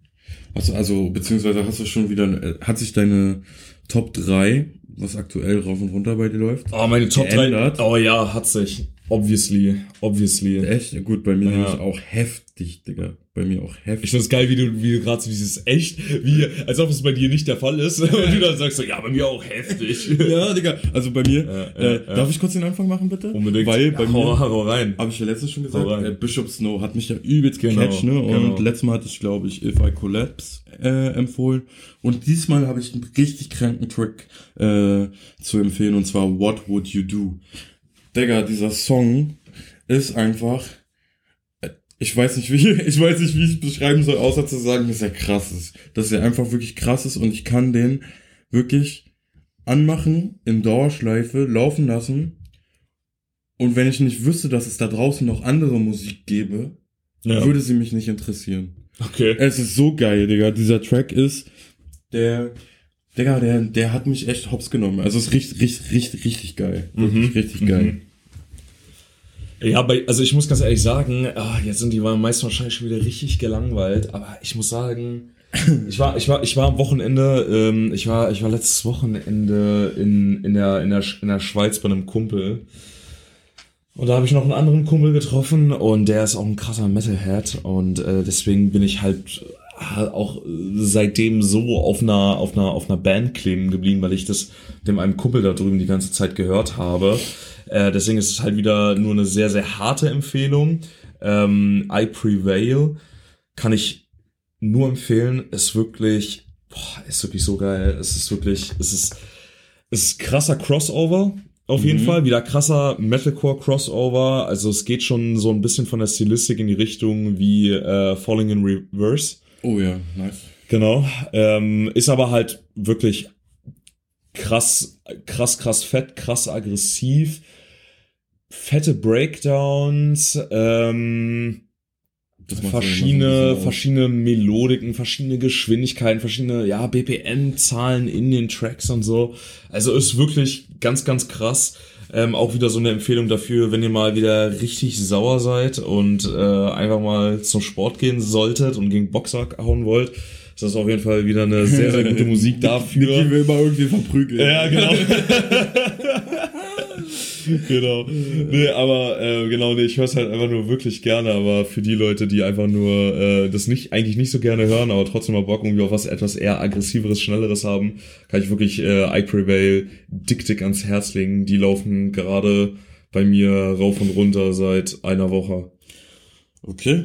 Hast du, also, beziehungsweise hast du schon wieder, äh, hat sich deine Top 3, was aktuell rauf und runter bei dir läuft? Oh, meine Top 3. Geändert? Oh ja, hat sich. Obviously. Obviously. Echt? Ja, gut, bei mir Ja. nämlich auch heftig, Digga. Bei mir auch heftig. Ich finde es geil, wie du, wie du gerade so dieses echt, wie, als ob es bei dir nicht der Fall ist. Und du dann sagst so, ja, bei mir auch heftig. ja, Digga. Also bei mir, Ja, äh, ja, ja. darf ich kurz den Anfang machen, bitte? Unbedingt. Weil bei mir, hau, hau rein. habe ich ja letztens schon gesagt, äh, Bishop Snow hat mich ja übelst Genau, gecatcht, ne? Und genau. letztes Mal hatte ich, glaube ich, If I Collapse äh, empfohlen. Und diesmal habe ich einen richtig kranken Track äh, zu empfehlen, und zwar What Would You Do? Digga, dieser Song ist einfach, ich weiß nicht, wie, ich weiß nicht, wie ich es beschreiben soll, außer zu sagen, dass er krass ist. Dass er einfach wirklich krass ist und ich kann den wirklich anmachen, in Dauerschleife, laufen lassen. Und wenn ich nicht wüsste, dass es da draußen noch andere Musik gäbe, Ja. würde sie mich nicht interessieren. Okay. Es ist so geil, Digga. Dieser Track ist, der, Digga, der, der hat mich echt hops genommen. Also es ist richtig, richtig, richtig, richtig geil. Wirklich Mhm. richtig geil. Mhm. Ja, bei, also ich muss ganz ehrlich sagen, ah, jetzt sind die meisten wahrscheinlich schon wieder richtig gelangweilt, aber ich muss sagen, Ich war, ich war, ich war am Wochenende, ähm, ich war, ich war letztes Wochenende in, in, der, in, der, in der Schweiz bei einem Kumpel. Und da habe ich noch einen anderen Kumpel getroffen und der ist auch ein krasser Metalhead und äh, deswegen bin ich halt auch seitdem so auf einer auf einer auf einer Band kleben geblieben, weil ich das dem einem Kumpel da drüben die ganze Zeit gehört habe. Äh, deswegen ist es halt wieder nur eine sehr sehr harte Empfehlung. Ähm, I Prevail kann ich nur empfehlen. Ist wirklich boah, ist wirklich so geil. Es ist wirklich es ist es ist krasser Crossover auf jeden Fall wieder krasser Metalcore Crossover. Also es geht schon so ein bisschen von der Stilistik in die Richtung wie äh, Falling in Reverse. Oh ja, nice. Genau. Ähm, ist aber halt wirklich krass, krass, krass fett, krass aggressiv. Fette Breakdowns, ähm, so verschiedene, aus. verschiedene Melodiken, verschiedene Geschwindigkeiten, verschiedene, ja, BPM-Zahlen in den Tracks und so. Also ist wirklich ganz, ganz krass. Ähm, auch wieder so eine Empfehlung dafür, wenn ihr mal wieder richtig sauer seid und äh, einfach mal zum Sport gehen solltet und gegen Boxer hauen wollt. ist Das auf jeden Fall wieder eine sehr, sehr gute Musik Die dafür. will immer irgendwie verprügeln. Ja, genau. genau. Nee, aber äh, genau, nee, ich höre es halt einfach nur wirklich gerne, aber für die Leute, die einfach nur äh, das nicht, eigentlich nicht so gerne hören, aber trotzdem mal Bock irgendwie auf was etwas eher aggressiveres, schnelleres haben, kann ich wirklich äh, I Prevail dick, dick ans Herz legen. Die laufen gerade bei mir rauf und runter seit einer Woche. Okay.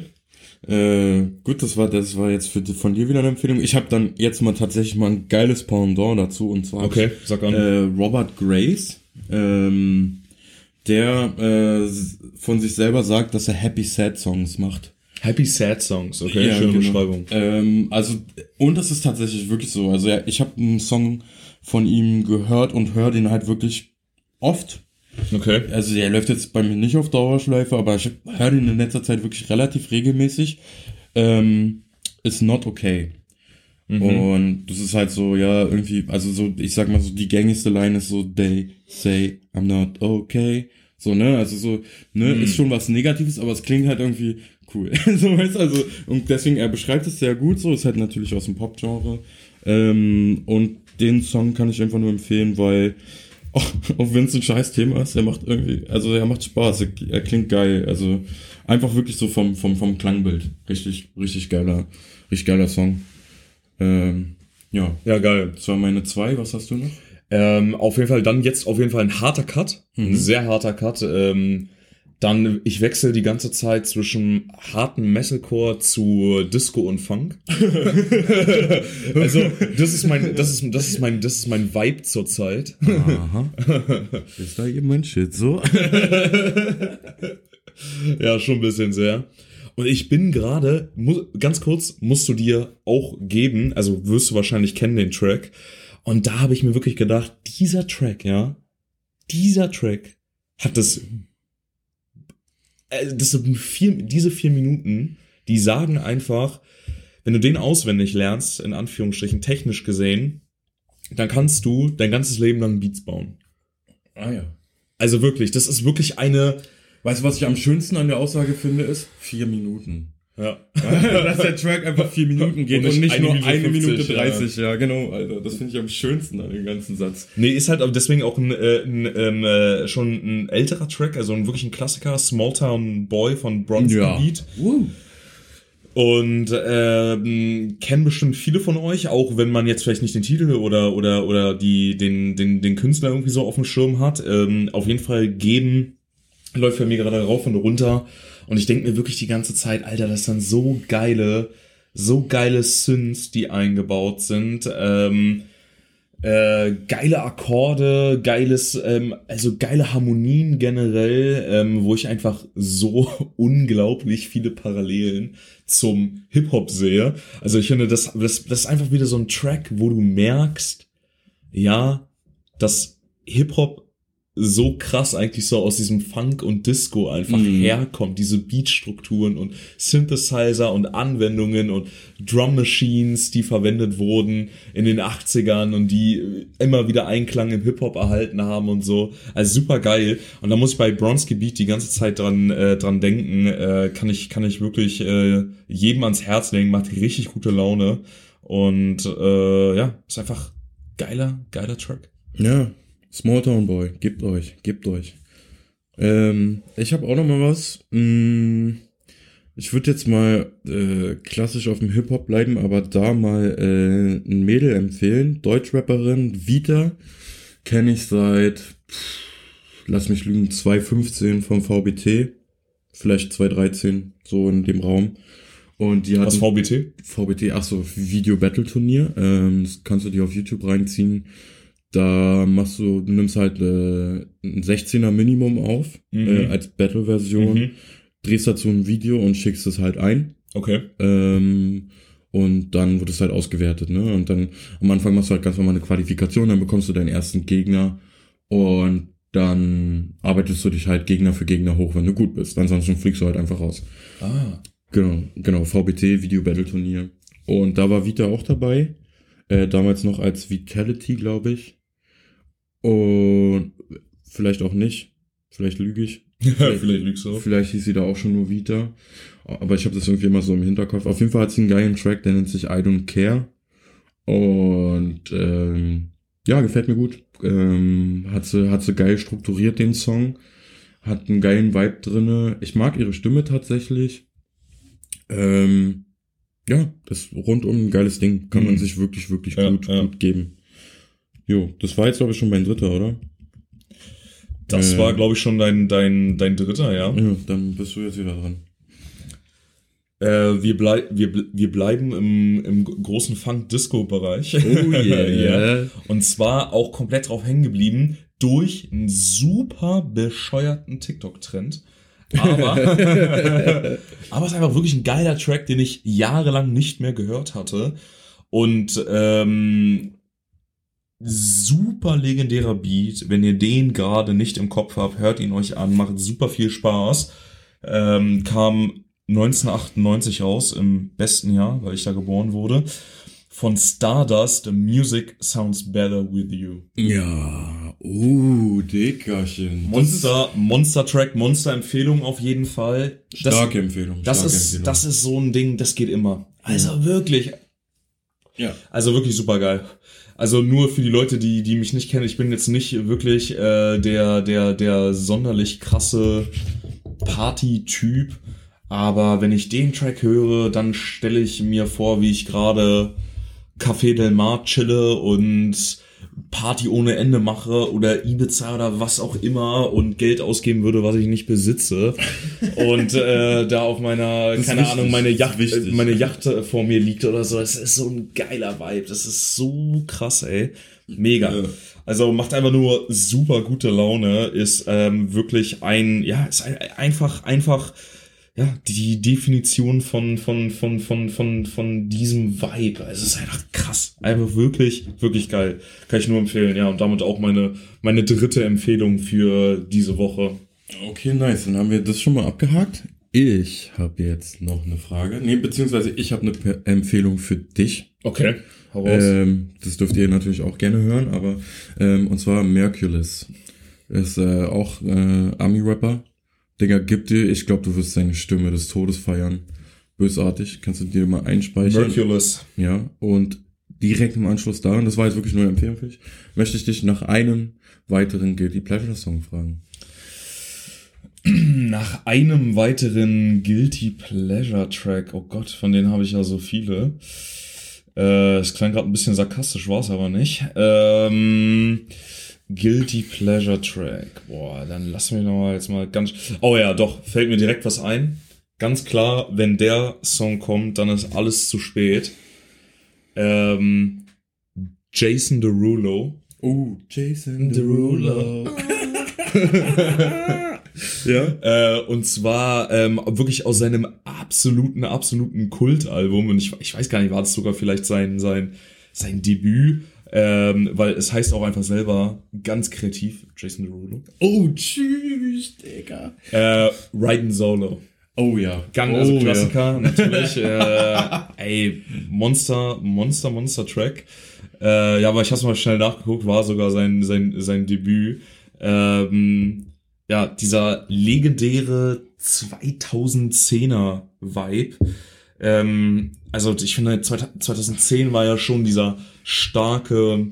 Äh, gut, das war das war jetzt für, von dir wieder eine Empfehlung. Ich habe dann jetzt mal tatsächlich mal ein geiles Pendant dazu und zwar Okay, sag an. äh, Robert Grace, ähm, der äh, von sich selber sagt, dass er Happy Sad Songs macht. Happy Sad Songs, okay, Ja, schöne genau. Beschreibung. Ähm, also und das ist tatsächlich wirklich so. Also ja, ich habe einen Song von ihm gehört und höre den halt wirklich oft. Okay. Also der läuft jetzt bei mir nicht auf Dauerschleife, aber ich höre ihn in letzter Zeit wirklich relativ regelmäßig. Ähm, ist not okay. Und das ist halt so, ja, irgendwie, also so, ich sag mal so, die gängigste Line ist so, they say I'm not okay. So, ne, also so, ne, ist schon was Negatives, aber es klingt halt irgendwie cool. so, weißt also, und deswegen, er beschreibt es sehr gut, so, ist halt natürlich aus dem Pop-Genre. Ähm, und den Song kann ich einfach nur empfehlen, weil, auch, auch wenn es ein scheiß Thema ist, er macht irgendwie, also er macht Spaß, er, er klingt geil, also einfach wirklich so vom, vom, vom Klangbild. Richtig, richtig geiler, richtig geiler Song. Ähm, ja, Ja, geil. das war meine zwei, was hast du noch? Ähm, auf jeden Fall dann jetzt auf jeden Fall ein harter Cut, Mhm. ein sehr harter Cut. Ähm, dann ich wechsle die ganze Zeit zwischen harten Metalcore zu Disco und Funk. also das ist mein, das ist, das ist mein, das ist mein Vibe zurzeit. Aha. Ist da jemand Shit so? ja, schon ein bisschen sehr. Und ich bin gerade, ganz kurz, musst du dir auch geben, also wirst du wahrscheinlich kennen den Track. Und da habe ich mir wirklich gedacht, dieser Track, ja, dieser Track hat das, äh, das sind vier, diese vier Minuten, die sagen einfach, wenn du den auswendig lernst, in Anführungsstrichen technisch gesehen, dann kannst du dein ganzes Leben lang Beats bauen. Ah ja. Also wirklich, das ist wirklich eine, Weißt du, was ich am schönsten an der Aussage finde, ist vier Minuten. ja, Dass der Track einfach vier Minuten geht Und und nicht eine nur Minute eine 50, Minute 30. Ja, genau, Alter. Das finde ich am schönsten an dem ganzen Satz. Nee, ist halt aber deswegen auch ein, äh, ein ähm, äh, schon ein älterer Track, also ein wirklich ein Klassiker, Small Town Boy von Bronze Beat. Uh. Und ähm, kennen bestimmt viele von euch, auch wenn man jetzt vielleicht nicht den Titel oder oder oder die den den den Künstler irgendwie so auf dem Schirm hat. Ähm, auf jeden Fall geben läuft bei mir gerade rauf und runter und ich denke mir wirklich die ganze Zeit, Alter, das sind so geile, so geile Synths, die eingebaut sind. Ähm, äh, geile Akkorde, geiles, ähm, also geile Harmonien generell, ähm, wo ich einfach so unglaublich viele Parallelen zum Hip-Hop sehe. Also ich finde, das, das, das ist einfach wieder so ein Track, wo du merkst, ja, dass Hip-Hop so krass eigentlich so aus diesem Funk und Disco einfach Mhm. herkommt, diese Beatstrukturen und Synthesizer und Anwendungen und Drum Machines, die verwendet wurden in den 80ern und die immer wieder Einklang im Hip-Hop erhalten haben und so. Also super geil. Und da muss ich bei Bronski Beat die ganze Zeit dran, äh, dran denken. Äh, kann ich, kann ich wirklich äh, jedem ans Herz legen, macht richtig gute Laune. Und äh, ja, ist einfach geiler, geiler Track. Ja, Smalltown Boy, gebt euch, gebt euch. Ähm, ich habe auch noch mal was. Hm, ich würde jetzt mal äh, klassisch auf dem Hip-Hop bleiben, aber da mal äh, ein Mädel empfehlen. Deutschrapperin Vita kenne ich seit, pff, lass mich lügen, 2015 vom VBT. Vielleicht 2013, so in dem Raum. Und die hat Was VBT? VBT, ach so, Video Battle Turnier. Ähm, das kannst du dir auf YouTube reinziehen. Da machst du, du nimmst halt äh, ein 16er Minimum auf Mhm. äh, als Battle-Version, Mhm. drehst dazu ein Video und schickst es halt ein. Okay. Ähm, und dann wird es halt ausgewertet, ne? Und dann am Anfang machst du halt ganz normal eine Qualifikation, dann bekommst du deinen ersten Gegner und dann arbeitest du dich halt Gegner für Gegner hoch, wenn du gut bist. Ansonsten fliegst du halt einfach raus. Ah. Genau, genau, VBT, Video Battle Turnier. Und da war Vita auch dabei. Äh, damals noch als Vitality, glaube ich. Und vielleicht auch nicht. Vielleicht lüge ich. Vielleicht lügst du. Vielleicht hieß sie da auch schon nur Vita. Aber ich habe das irgendwie immer so im Hinterkopf. Auf jeden Fall hat sie einen geilen Track, der nennt sich I Don't Care. Und ähm, ja, gefällt mir gut. Ähm, hat, sie, hat sie geil strukturiert, den Song. Hat einen geilen Vibe drinne. Ich mag ihre Stimme tatsächlich. Ähm, ja, das ist rundum ein geiles Ding. Kann man Mhm. sich wirklich, wirklich Ja, gut, ja. gut geben. Jo, das war jetzt, glaube ich, schon mein dritter, oder? Das Äh. war, glaube ich, schon dein, dein, dein dritter, ja. Ja, dann bist du jetzt wieder dran. Äh, wir, blei wir, wir bleiben im, im großen Funk-Disco-Bereich. Oh ja. Und zwar auch komplett drauf hängen geblieben durch einen super bescheuerten TikTok-Trend. Aber, aber es ist einfach wirklich ein geiler Track, den ich jahrelang nicht mehr gehört hatte. Und ähm, super legendärer Beat. Wenn ihr den gerade nicht im Kopf habt, hört ihn euch an, macht super viel Spaß. Ähm, kam 1998 raus, im besten Jahr, weil ich da geboren wurde. Von Stardust, The Music Sounds Better With You. Ja, uh, Dickerchen. Monster, Monster Track, Monster Empfehlung auf jeden Fall. Das, Starke Empfehlung. das starke ist, Empfehlung. das ist so ein Ding, das geht immer. Also wirklich, ja. also wirklich super geil. Also nur für die Leute, die, die mich nicht kennen, ich bin jetzt nicht wirklich äh, der, der, der sonderlich krasse Party-Typ. Aber wenn ich den Track höre, dann stelle ich mir vor, wie ich gerade Café Del Mar chille und Party ohne Ende mache oder Ibiza oder was auch immer und Geld ausgeben würde, was ich nicht besitze. Und äh, da auf meiner, keine wichtig, Ahnung, meine Yacht, äh, meine Yacht äh, vor mir liegt oder so. Das ist so ein geiler Vibe. Das ist so krass, ey. Mega. Ja. Also macht einfach nur super gute Laune. Ist ähm, wirklich ein, ja, ist ein, einfach, einfach, ja, die Definition von, von, von, von, von, von diesem Vibe. Also es ist einfach krass. Einfach wirklich, wirklich geil. Kann ich nur empfehlen, ja. Und damit auch meine, meine dritte Empfehlung für diese Woche. Okay, nice. Dann haben wir das schon mal abgehakt. Ich habe jetzt noch eine Frage. Nee, beziehungsweise ich habe eine Empfehlung für dich. Okay. Hau raus. Ähm, das dürft ihr natürlich auch gerne hören, aber ähm, und zwar Merculus. Ist äh, auch äh, Army-Rapper. Digga, gib dir, ich glaube, du wirst seine Stimme des Todes feiern. Bösartig. Kannst du dir mal einspeichern. Merculus. Ja, und direkt im Anschluss daran, das war jetzt wirklich nur Empfehlung für dich, möchte ich dich nach einem weiteren Guilty Pleasure Song fragen. Nach einem weiteren Guilty Pleasure Track, oh Gott, von denen habe ich ja so viele. Äh, es klang gerade ein bisschen sarkastisch, war es aber nicht. Ähm, Guilty Pleasure Track. Boah, dann lass mich noch mal jetzt mal ganz. Oh ja, doch, fällt mir direkt was ein. Ganz klar, wenn der Song kommt, dann ist alles zu spät. Ähm, Jason Derulo. Oh, Jason Derulo. ja? Äh, und zwar ähm, wirklich aus seinem absoluten, absoluten Kultalbum. Und ich, ich weiß gar nicht, war das sogar vielleicht sein, sein, sein Debüt? Ähm, weil es heißt auch einfach selber ganz kreativ, Jason Derulo. Oh, tschüss, Digga. Äh, Riden Solo. Oh ja. Ganz oh, also Klassiker, natürlich. äh, ey, Monster, Monster, Monster Track. Äh, ja, aber ich hab's mal schnell nachgeguckt, war sogar sein, sein, sein Debüt. Ähm, ja, dieser legendäre 2010er Vibe. Ähm, also ich finde 2010 war ja schon dieser starke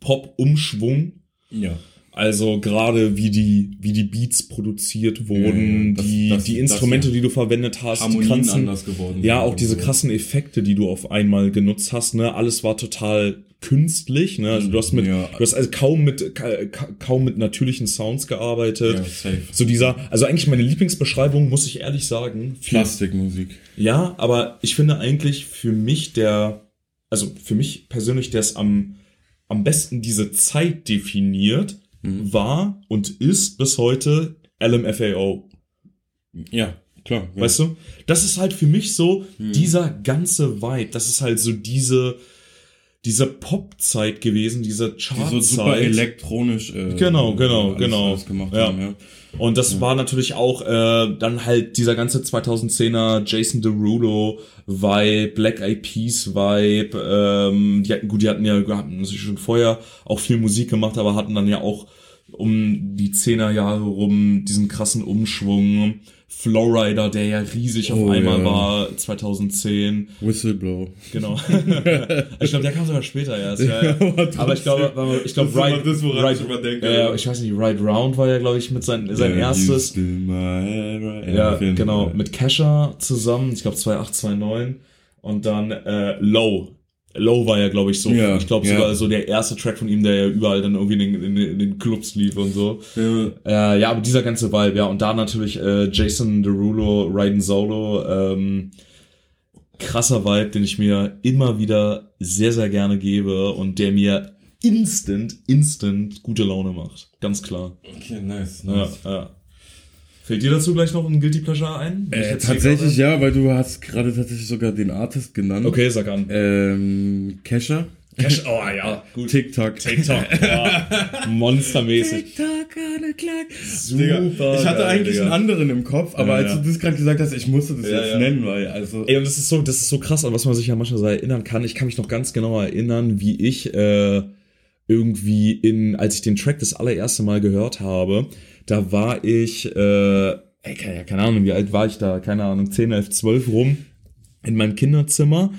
Pop-Umschwung. Ja. Also gerade wie die wie die Beats produziert wurden, Ja, das- die das- die Instrumente, das- die du verwendet hast, die Harmonien krassen, anders geworden ja auch diese so. krassen Effekte, die du auf einmal genutzt hast, ne, alles war total künstlich, ne, also du hast mit Ja. du hast also kaum mit ka, ka, kaum mit natürlichen Sounds gearbeitet. Ja, safe. So dieser, also eigentlich meine Lieblingsbeschreibung, muss ich ehrlich sagen, für, Plastikmusik. ja, aber ich finde eigentlich für mich der, also für mich persönlich, der es am, am besten diese Zeit definiert, war und ist bis heute LMFAO. Ja, klar. Ja. Weißt du? Das ist halt für mich so dieser ganze Vibe. Das ist halt so diese, diese Pop-Zeit gewesen, diese die Chart-Zeit. so super elektronisch. Äh, Genau, genau, alles, genau. Alles gemacht Ja. haben, ja. Und das war natürlich auch äh, dann halt dieser ganze 2010er Jason Derulo Vibe, Black Eyed Peas Vibe. Ähm, die hatten, gut, die hatten ja hatten natürlich schon vorher auch viel Musik gemacht, aber hatten dann ja auch um die 10er Jahre rum diesen krassen Umschwung. Flowrider, der ja riesig auf Oh, einmal ja. war 2010. Whistleblow. Genau. ich glaube, der kam sogar später erst. Ja, ja. aber Aber ich glaube, ich glaube, das, woran right, ich immer denke. Ja, ich weiß nicht, Right Round war ja, glaube ich, mit sein, sein erstes. Ja, auf genau, mit Kesha zusammen, ich glaube 2829 und dann äh, Low. Low war ja, glaube ich, so, Ja, ich glaube ja. sogar so der erste Track von ihm, der ja überall dann irgendwie in den, in in den Clubs lief und so. Ja, Äh, ja, aber dieser ganze Vibe, ja, und da natürlich äh, Jason Derulo, Raiden Solo, ähm, krasser Vibe, den ich mir immer wieder sehr, sehr gerne gebe und der mir instant, instant gute Laune macht. Ganz klar. okay, nice, Ja, nice. ja. Fällt dir dazu gleich noch ein Guilty Pleasure ein? Äh, tatsächlich ja, weil du hast gerade tatsächlich sogar den Artist genannt. Okay, sag an. Ähm, Kesha. Cash, oh ja, gut. TikTok. TikTok, ja. monstermäßig. TikTok, alle Klack. Super Digga, ich hatte geil, eigentlich Digga. einen anderen im Kopf, aber Ja, als ja. du das gerade gesagt hast, ich musste das Ja, jetzt nennen, weil, also. Ey, und das ist so, das ist so krass, an was man sich ja manchmal so erinnern kann. Ich kann mich noch ganz genau erinnern, wie ich äh, irgendwie in, als ich den Track das allererste Mal gehört habe, da war ich, äh, ey, keine, keine Ahnung, wie alt war ich da? Keine Ahnung, 10, 11, 12 rum in meinem Kinderzimmer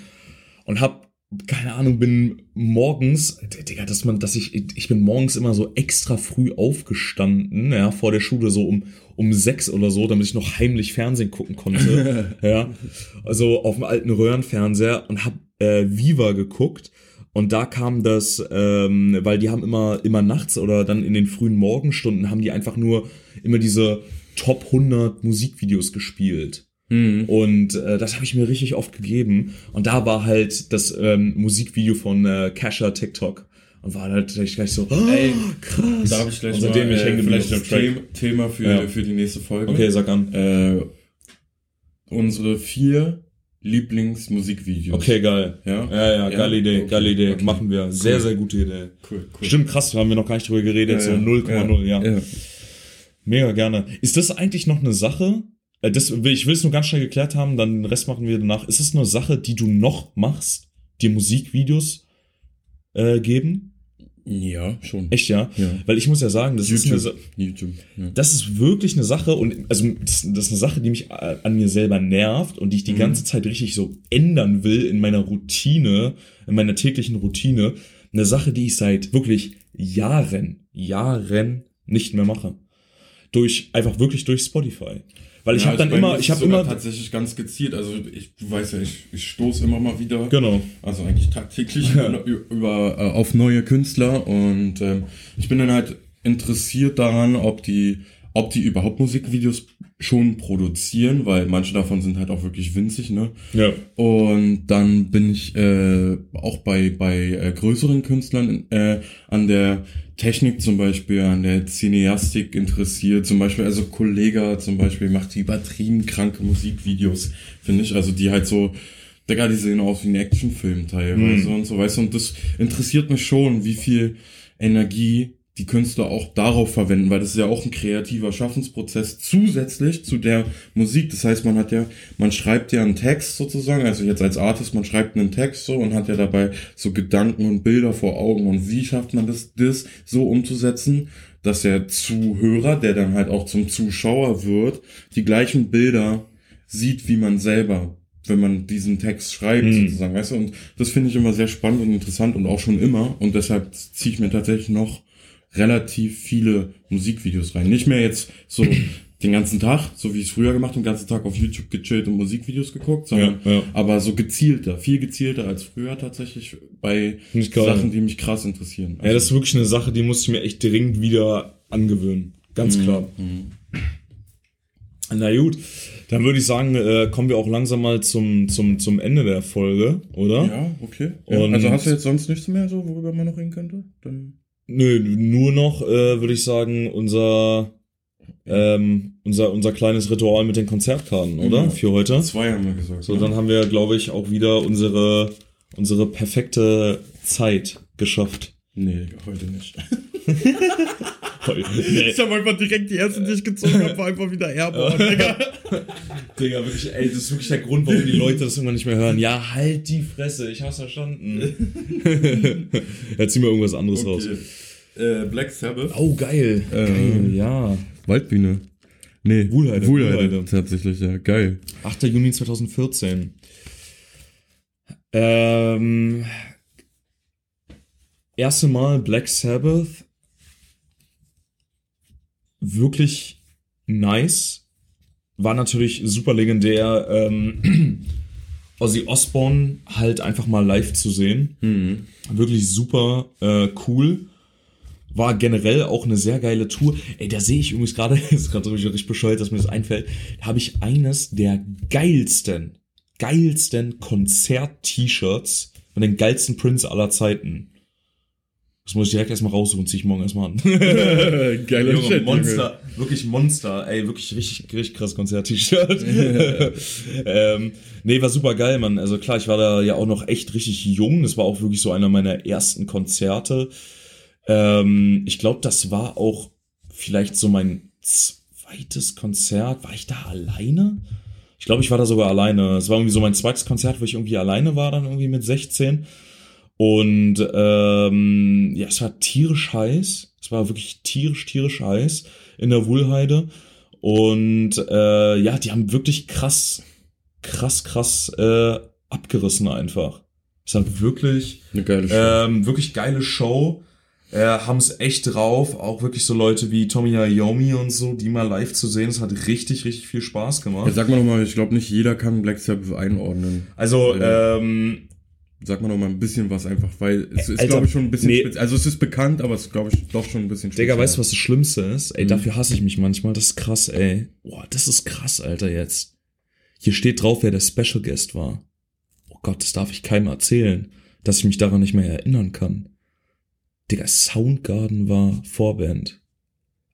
und hab keine Ahnung, bin morgens, Digga, dass man, dass ich, ich bin morgens immer so extra früh aufgestanden, ja, vor der Schule so um, um sechs oder so, damit ich noch heimlich Fernsehen gucken konnte, ja, also auf dem alten Röhrenfernseher und hab äh, Viva geguckt und da kam das, ähm, weil die haben immer, immer nachts oder dann in den frühen Morgenstunden haben die einfach nur immer diese Top 100 Musikvideos gespielt. Und äh, das habe ich mir richtig oft gegeben. Und da war halt das ähm, Musikvideo von äh, Kasha TikTok. Und war halt gleich, so, oh, Ey, krass. Da habe ich gleich mal, seitdem bin ich äh, vielleicht ein dem Track. Them- Thema für, Ja. für die nächste Folge. Okay, sag an. Äh, unsere vier Lieblingsmusikvideos. Okay, geil. Ja? Ja, ja, Ja? geile Idee, Okay, geile Idee. okay. Machen wir. Sehr, Cool. sehr gute Idee. Cool, cool. Stimmt, krass, haben wir noch gar nicht drüber geredet. so 0,0, ja. ja. Mega gerne. Ist das eigentlich noch eine Sache? Äh, Das, ich will es nur ganz schnell geklärt haben, dann den Rest machen wir danach. Ist es eine Sache, die du noch machst? Dir Musikvideos äh, geben? Ja, schon. Echt, ja? Ja. Weil ich muss ja sagen, das ist eine YouTube. YouTube. Ja. das ist wirklich eine Sache und also das, das ist eine Sache, die mich äh, an mir selber nervt und die ich die ganze Zeit richtig so ändern will in meiner Routine, in meiner täglichen Routine. Eine Sache, die ich seit wirklich Jahren, Jahren nicht mehr mache. Durch einfach wirklich durch Spotify, weil ich Ja, habe dann also mir immer, ich habe immer tatsächlich ganz gezielt. Also ich, du weißt ja, ich, ich stoße immer mal wieder. genau. Also eigentlich tagtäglich über, über, äh, auf neue Künstler und ähm, ich bin dann halt interessiert daran, ob die, ob die überhaupt Musikvideos schon produzieren, weil manche davon sind halt auch wirklich winzig, ne? Ja. Und dann bin ich äh, auch bei, bei äh, größeren Künstlern äh, an der Technik zum Beispiel, an der Cineastik interessiert. Zum Beispiel, also Kollega zum Beispiel macht die übertrieben kranke Musikvideos, finde ich. Also die halt so, Digga, die sehen aus wie ein Actionfilm teilweise und so, weißt du. Und das interessiert mich schon, wie viel Energie die Künstler auch darauf verwenden, weil das ist ja auch ein kreativer Schaffensprozess zusätzlich zu der Musik. Das heißt, man hat ja, man schreibt ja einen Text sozusagen, also jetzt als Artist, man schreibt einen Text so und hat ja dabei so Gedanken und Bilder vor Augen. Und wie schafft man das, das so umzusetzen, dass der Zuhörer, der dann halt auch zum Zuschauer wird, die gleichen Bilder sieht, wie man selber wenn man diesen Text schreibt, Mhm. sozusagen, weißt du? Und das finde ich immer sehr spannend und interessant und auch schon immer. Und deshalb ziehe ich mir tatsächlich noch relativ viele Musikvideos rein. Nicht mehr jetzt so den ganzen Tag, so wie ich es früher gemacht habe, den ganzen Tag auf YouTube gechillt und Musikvideos geguckt, sondern Ja, ja. aber so gezielter, viel gezielter als früher tatsächlich bei. Sachen, die mich krass interessieren. Ja, das ist wirklich eine Sache, die muss ich mir echt dringend wieder angewöhnen. Ganz klar. Na gut, dann würde ich sagen, äh, kommen wir auch langsam mal zum, zum, zum Ende der Folge, oder? ja, okay. Ja, also hast du jetzt sonst nichts mehr so, worüber man noch reden könnte? Dann Nö, nur noch, äh, würde ich sagen, unser, ähm, unser, unser kleines Ritual mit den Konzertkarten, oder? Ja. Für heute. zwei haben wir gesagt. So, ne? dann haben wir, glaube ich, auch wieder unsere, unsere perfekte Zeit geschafft. Nee, heute nicht. Ich habe einfach direkt die erste, die ich gezogen habe, war einfach wieder Airborne, Digga. Digga, wirklich, ey, das ist wirklich der Grund, warum die Leute das irgendwann nicht mehr hören. Ja, halt die Fresse, ich hab's verstanden. Jetzt zieh mal irgendwas anderes raus. Okay. Äh, Black Sabbath. Oh, geil. geil, ja. Waldbühne. Nee, Wuhlheide, Wuhlheide. Wuhlheide. Tatsächlich, ja. Geil. 8. Juni 2014. Ähm, erste Mal Black Sabbath. Wirklich nice. War natürlich super legendär, ähm, Ozzy Osbourne halt einfach mal live zu sehen. Mhm. Wirklich super äh, cool. War generell auch eine sehr geile Tour. Ey, da sehe ich übrigens gerade, ist gerade richtig bescheuert, dass mir das einfällt, da habe ich eines der geilsten, geilsten Konzert-T-Shirts von den geilsten Prints aller Zeiten. Das muss ich direkt erstmal raussuchen, zieh ich morgen erstmal an. Geiler Junge, Shit, Monster, wirklich Monster, ey, wirklich richtig, richtig krass Konzert-T-Shirt. ähm, nee, war super geil, Mann. Also klar, ich war da ja auch noch echt richtig jung. Das war auch wirklich so einer meiner ersten Konzerte. Ähm, ich glaube, das war auch vielleicht so mein zweites Konzert. War ich da alleine? Ich glaube, ich war da sogar alleine. Es war irgendwie so mein zweites Konzert, wo ich irgendwie alleine war, dann irgendwie mit 16. Und ähm, ja, es war tierisch heiß. Es war wirklich tierisch, tierisch heiß in der Wuhlheide. Und äh, ja, die haben wirklich krass, krass, krass äh, abgerissen einfach. Es hat wirklich, Eine geile Show. ähm, wirklich geile Show. Äh, haben es echt drauf. Auch wirklich so Leute wie Tommy Iommi und so, die mal live zu sehen. Es hat richtig, richtig viel Spaß gemacht. ja, sag mal nochmal, ich glaube nicht jeder kann Black Sabbath einordnen. also, Ja. ähm, Sag mal nochmal ein bisschen was einfach, weil es ist, glaube ich, schon ein bisschen nee. spezi- Also es ist bekannt, aber es ist, glaube ich, doch schon ein bisschen Digga, weißt du, was das Schlimmste ist? Ey, Mhm. dafür hasse ich mich manchmal. Das ist krass, ey. Boah, das ist krass, Alter, jetzt. Hier steht drauf, wer der Special Guest war. Oh Gott, das darf ich keinem erzählen, dass ich mich daran nicht mehr erinnern kann. Digga, Soundgarden war Vorband.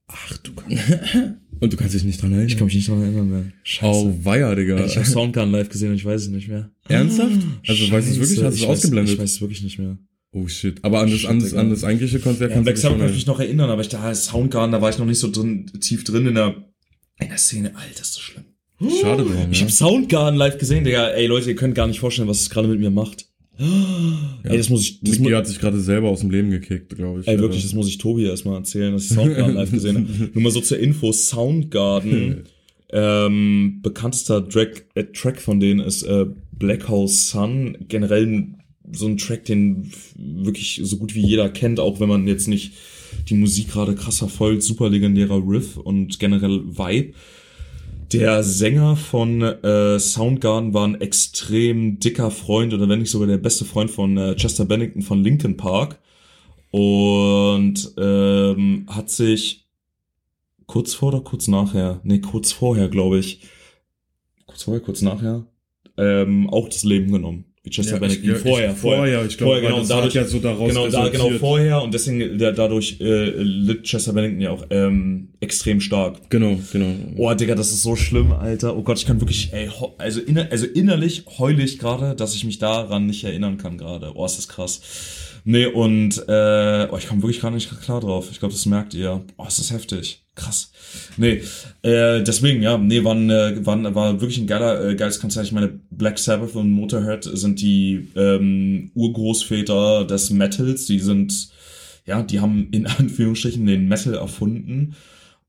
Ach du kannst. Und du kannst dich nicht dran erinnern? Ich kann mich nicht daran erinnern mehr. Scheiße. Oh, weia, Digga. Ey, ich habe Soundgarden live gesehen und ich weiß es nicht mehr. Ernsthaft? Also, weißt du es wirklich? Hast du ich es weiß- ausgeblendet? Ich weiß es wirklich nicht mehr. Oh shit. Aber an das, Shit, an das, an das eigentliche Konzert Ja, an Black dich schon kann ich mich noch erinnern, aber ich da Soundgarden, da war ich noch nicht so drin, tief drin in der, in der Szene. Alter, ist das schlimm. Schade drum, Ich ja. habe Soundgarden live gesehen, Digga. Ey, Leute, ihr könnt gar nicht vorstellen, was es gerade mit mir macht. Ey, das muss ich, das Niki hat sich gerade selber aus dem Leben gekickt, glaube ich. ey, wirklich, das muss ich Tobi erstmal erzählen, dass ich Soundgarden live gesehen habe. Nur mal so zur Info, Soundgarden, ähm, bekanntester Track, äh, Track von denen ist äh, Black Hole Sun. Generell so ein Track, den wirklich so gut wie jeder kennt, auch wenn man jetzt nicht die Musik gerade krass verfolgt. Super legendärer Riff und generell Vibe. Der Sänger von äh, Soundgarden war ein extrem dicker Freund oder wenn nicht sogar der beste Freund von äh, Chester Bennington von Linkin Park und ähm, hat sich kurz vor oder kurz nachher, nee, kurz vorher, glaube ich, kurz vorher, kurz nachher, ähm, auch das Leben genommen. Wie Chester Ja, Bennington. ich, vorher, ich, vorher, ich glaube, genau, dadurch- hat ja so daraus Genau, da, genau vorher und deswegen der, dadurch äh, litt Chester Bennington ja auch ähm, extrem stark. Genau, genau. Oh, Digga, das ist so schlimm, Alter. Oh Gott, ich kann wirklich, ey, also, inner, also innerlich heule ich gerade, dass ich mich daran nicht erinnern kann gerade. Oh, ist das krass. Nee, und äh, oh, ich komme wirklich gar nicht klar drauf. Ich glaube, das merkt ihr. Oh, ist das heftig. Krass. Nee, äh, deswegen, ja, nee, war, ein, äh, war, ein- war wirklich ein geiler, äh, geiles Konzert. Ich meine, Black Sabbath und Motorhead sind die ähm, Urgroßväter des Metals. Die sind, ja, die haben in Anführungsstrichen den Metal erfunden.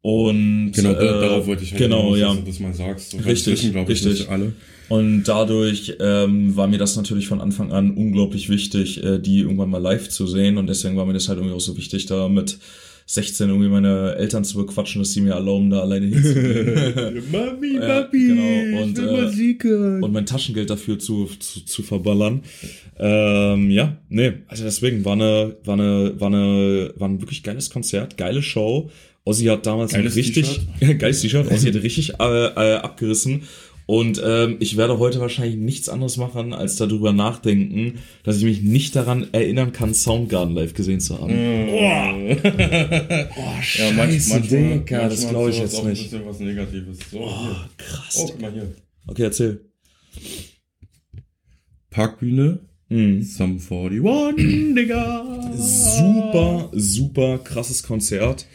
Und Genau, äh, darauf wollte ich halt genau, ja. dass du das mal sagst. So, Richtig, wissen, ich, richtig. alle. Und dadurch ähm, war mir das natürlich von Anfang an unglaublich wichtig, äh, die irgendwann mal live zu sehen. Und deswegen war mir das halt irgendwie auch so wichtig, da mit 16 irgendwie meine Eltern zu bequatschen, dass sie mir erlauben, da alleine hinzugehen. Mami, Ja, Papi, genau, und, ich will äh, und mein Taschengeld dafür zu, zu, zu verballern. Ähm, ja, nee, also deswegen war eine, war eine, war eine, war ein wirklich geiles Konzert, geile Show. Ozzy hat damals Geiles richtig, geiles T-Shirt, Ozzy hat richtig äh, äh, abgerissen. Und ähm, ich werde heute wahrscheinlich nichts anderes machen, als darüber nachdenken, dass ich mich nicht daran erinnern kann, Soundgarden live gesehen zu haben. Oh, Ja, manch- scheiße, manchmal- Digga, das manchmal glaube ich jetzt nicht. Ein bisschen was Negatives. So, Oh, hier. krass. Oh, guck mal hier. Okay, erzähl. Parkbühne, Mhm. Sum 41, Digga. super, super krasses Konzert.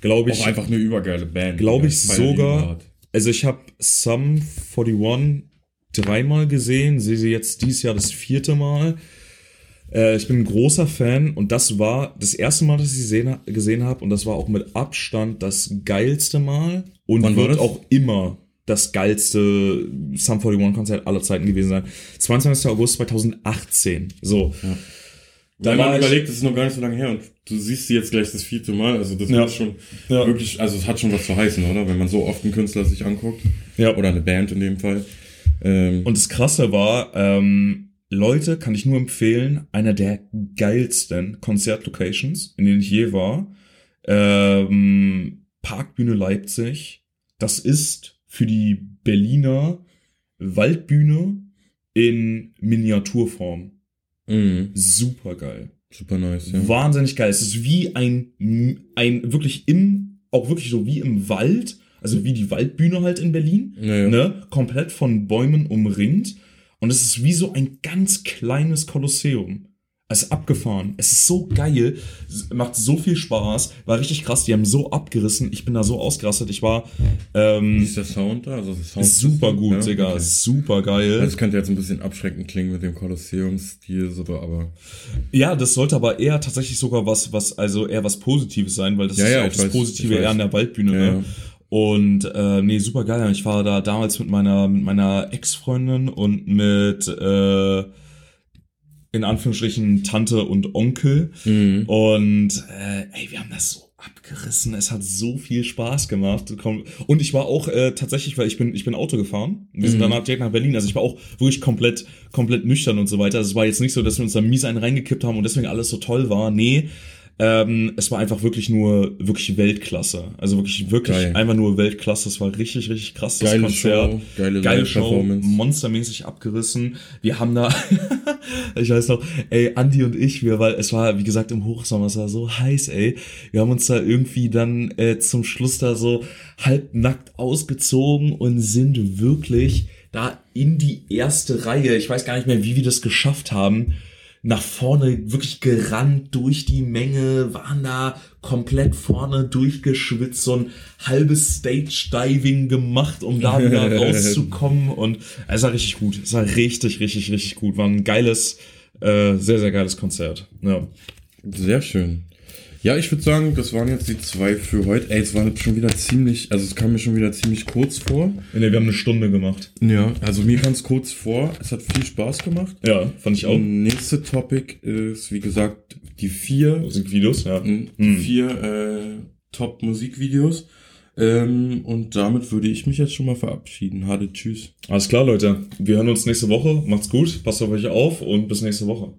Glaube ich. Auch einfach eine übergeile Band. Glaube ich sogar. Also ich habe Sum 41 dreimal gesehen, sehe sie jetzt dieses Jahr das vierte Mal. Äh, ich bin ein großer Fan und das war das erste Mal, dass ich sie sehen, gesehen habe und das war auch mit Abstand das geilste Mal und Wann wird auch immer das geilste Sum 41 Konzert aller Zeiten gewesen sein. 22. August 2018. So. Ja. Da man überlegt, das ist noch gar nicht so lange her und du siehst sie jetzt gleich das vierte Mal, also das Ja. ist schon Ja. wirklich, also es hat schon was zu heißen, oder? Wenn man so oft einen Künstler sich anguckt. Ja. Oder eine Band in dem Fall. Ähm, Und das Krasse war, ähm, Leute, kann ich nur empfehlen, einer der geilsten Konzertlocations, in denen ich je war. Ähm, Parkbühne Leipzig. Das ist für die Berliner Waldbühne in Miniaturform. Mh, Super geil. super nice, ja. Wahnsinnig geil. Es ist wie ein, ein wirklich im, auch wirklich so wie im Wald, also wie die Waldbühne halt in Berlin Ja, ja. ne, komplett von Bäumen umringt. Und es ist wie so ein ganz kleines Kolosseum. Es ist abgefahren. Es ist so geil. Macht so viel Spaß. War richtig krass. Die haben so abgerissen. Ich bin da so ausgerastet. Ich war Wie ähm, ist der Sound da? Also Sound super gut, ja? Digga. Okay. Super geil. Das könnte jetzt ein bisschen abschreckend klingen mit dem Kolosseum-Stil, so, aber Ja, das sollte aber eher tatsächlich sogar was, was, also eher was Positives sein, weil das Ja, ist ja, auch das weiß, Positive eher an der Waldbühne, Ja, ne? Und äh, nee, super geil. Ich war da damals mit meiner mit meiner Ex-Freundin und mit äh, in Anführungsstrichen Tante und Onkel. Mhm. Und äh, ey, wir haben das so abgerissen. Es hat so viel Spaß gemacht. Und ich war auch äh, tatsächlich, weil ich bin ich bin Auto gefahren. Wir sind Mhm. danach direkt nach Berlin. Also ich war auch wirklich komplett komplett nüchtern und so weiter. Es war jetzt nicht so, dass wir uns da mies einen reingekippt haben und deswegen alles so toll war. Nee. Ähm, es war einfach wirklich nur wirklich Weltklasse. Also wirklich wirklich Geil. einfach nur Weltklasse. Es war richtig richtig krass das Geile Konzert. Show, geile, Geile Show, monstermäßig abgerissen. Wir haben da, ich weiß noch, ey, Andi und ich, wir, weil es war, wie gesagt, im Hochsommer, es war so heiß, ey. Wir haben uns da irgendwie dann äh, zum Schluss da so halbnackt ausgezogen und sind wirklich da in die erste Reihe, ich weiß gar nicht mehr, wie wir das geschafft haben, nach vorne wirklich gerannt durch die Menge, waren da komplett vorne durchgeschwitzt, so ein halbes Stage-Diving gemacht, um da wieder rauszukommen und es war richtig gut. Es war richtig, richtig, richtig gut. War ein geiles, äh, sehr, sehr geiles Konzert. Ja. Sehr schön. Ja, ich würde sagen, das waren jetzt die zwei für heute. Ey, es war schon wieder ziemlich, also es kam mir schon wieder ziemlich kurz vor. Ne, wir haben eine Stunde gemacht. Ja, also mir kam es kurz vor. Es hat viel Spaß gemacht. Ja, fand ich auch. Nächste Topic ist, wie gesagt, die vier, Musikvideos, ja. die vier äh, Top-Musikvideos. Ähm, und damit würde ich mich jetzt schon mal verabschieden. Hade, tschüss. Alles klar, Leute. Wir hören uns nächste Woche. Macht's gut, passt auf euch auf und bis nächste Woche.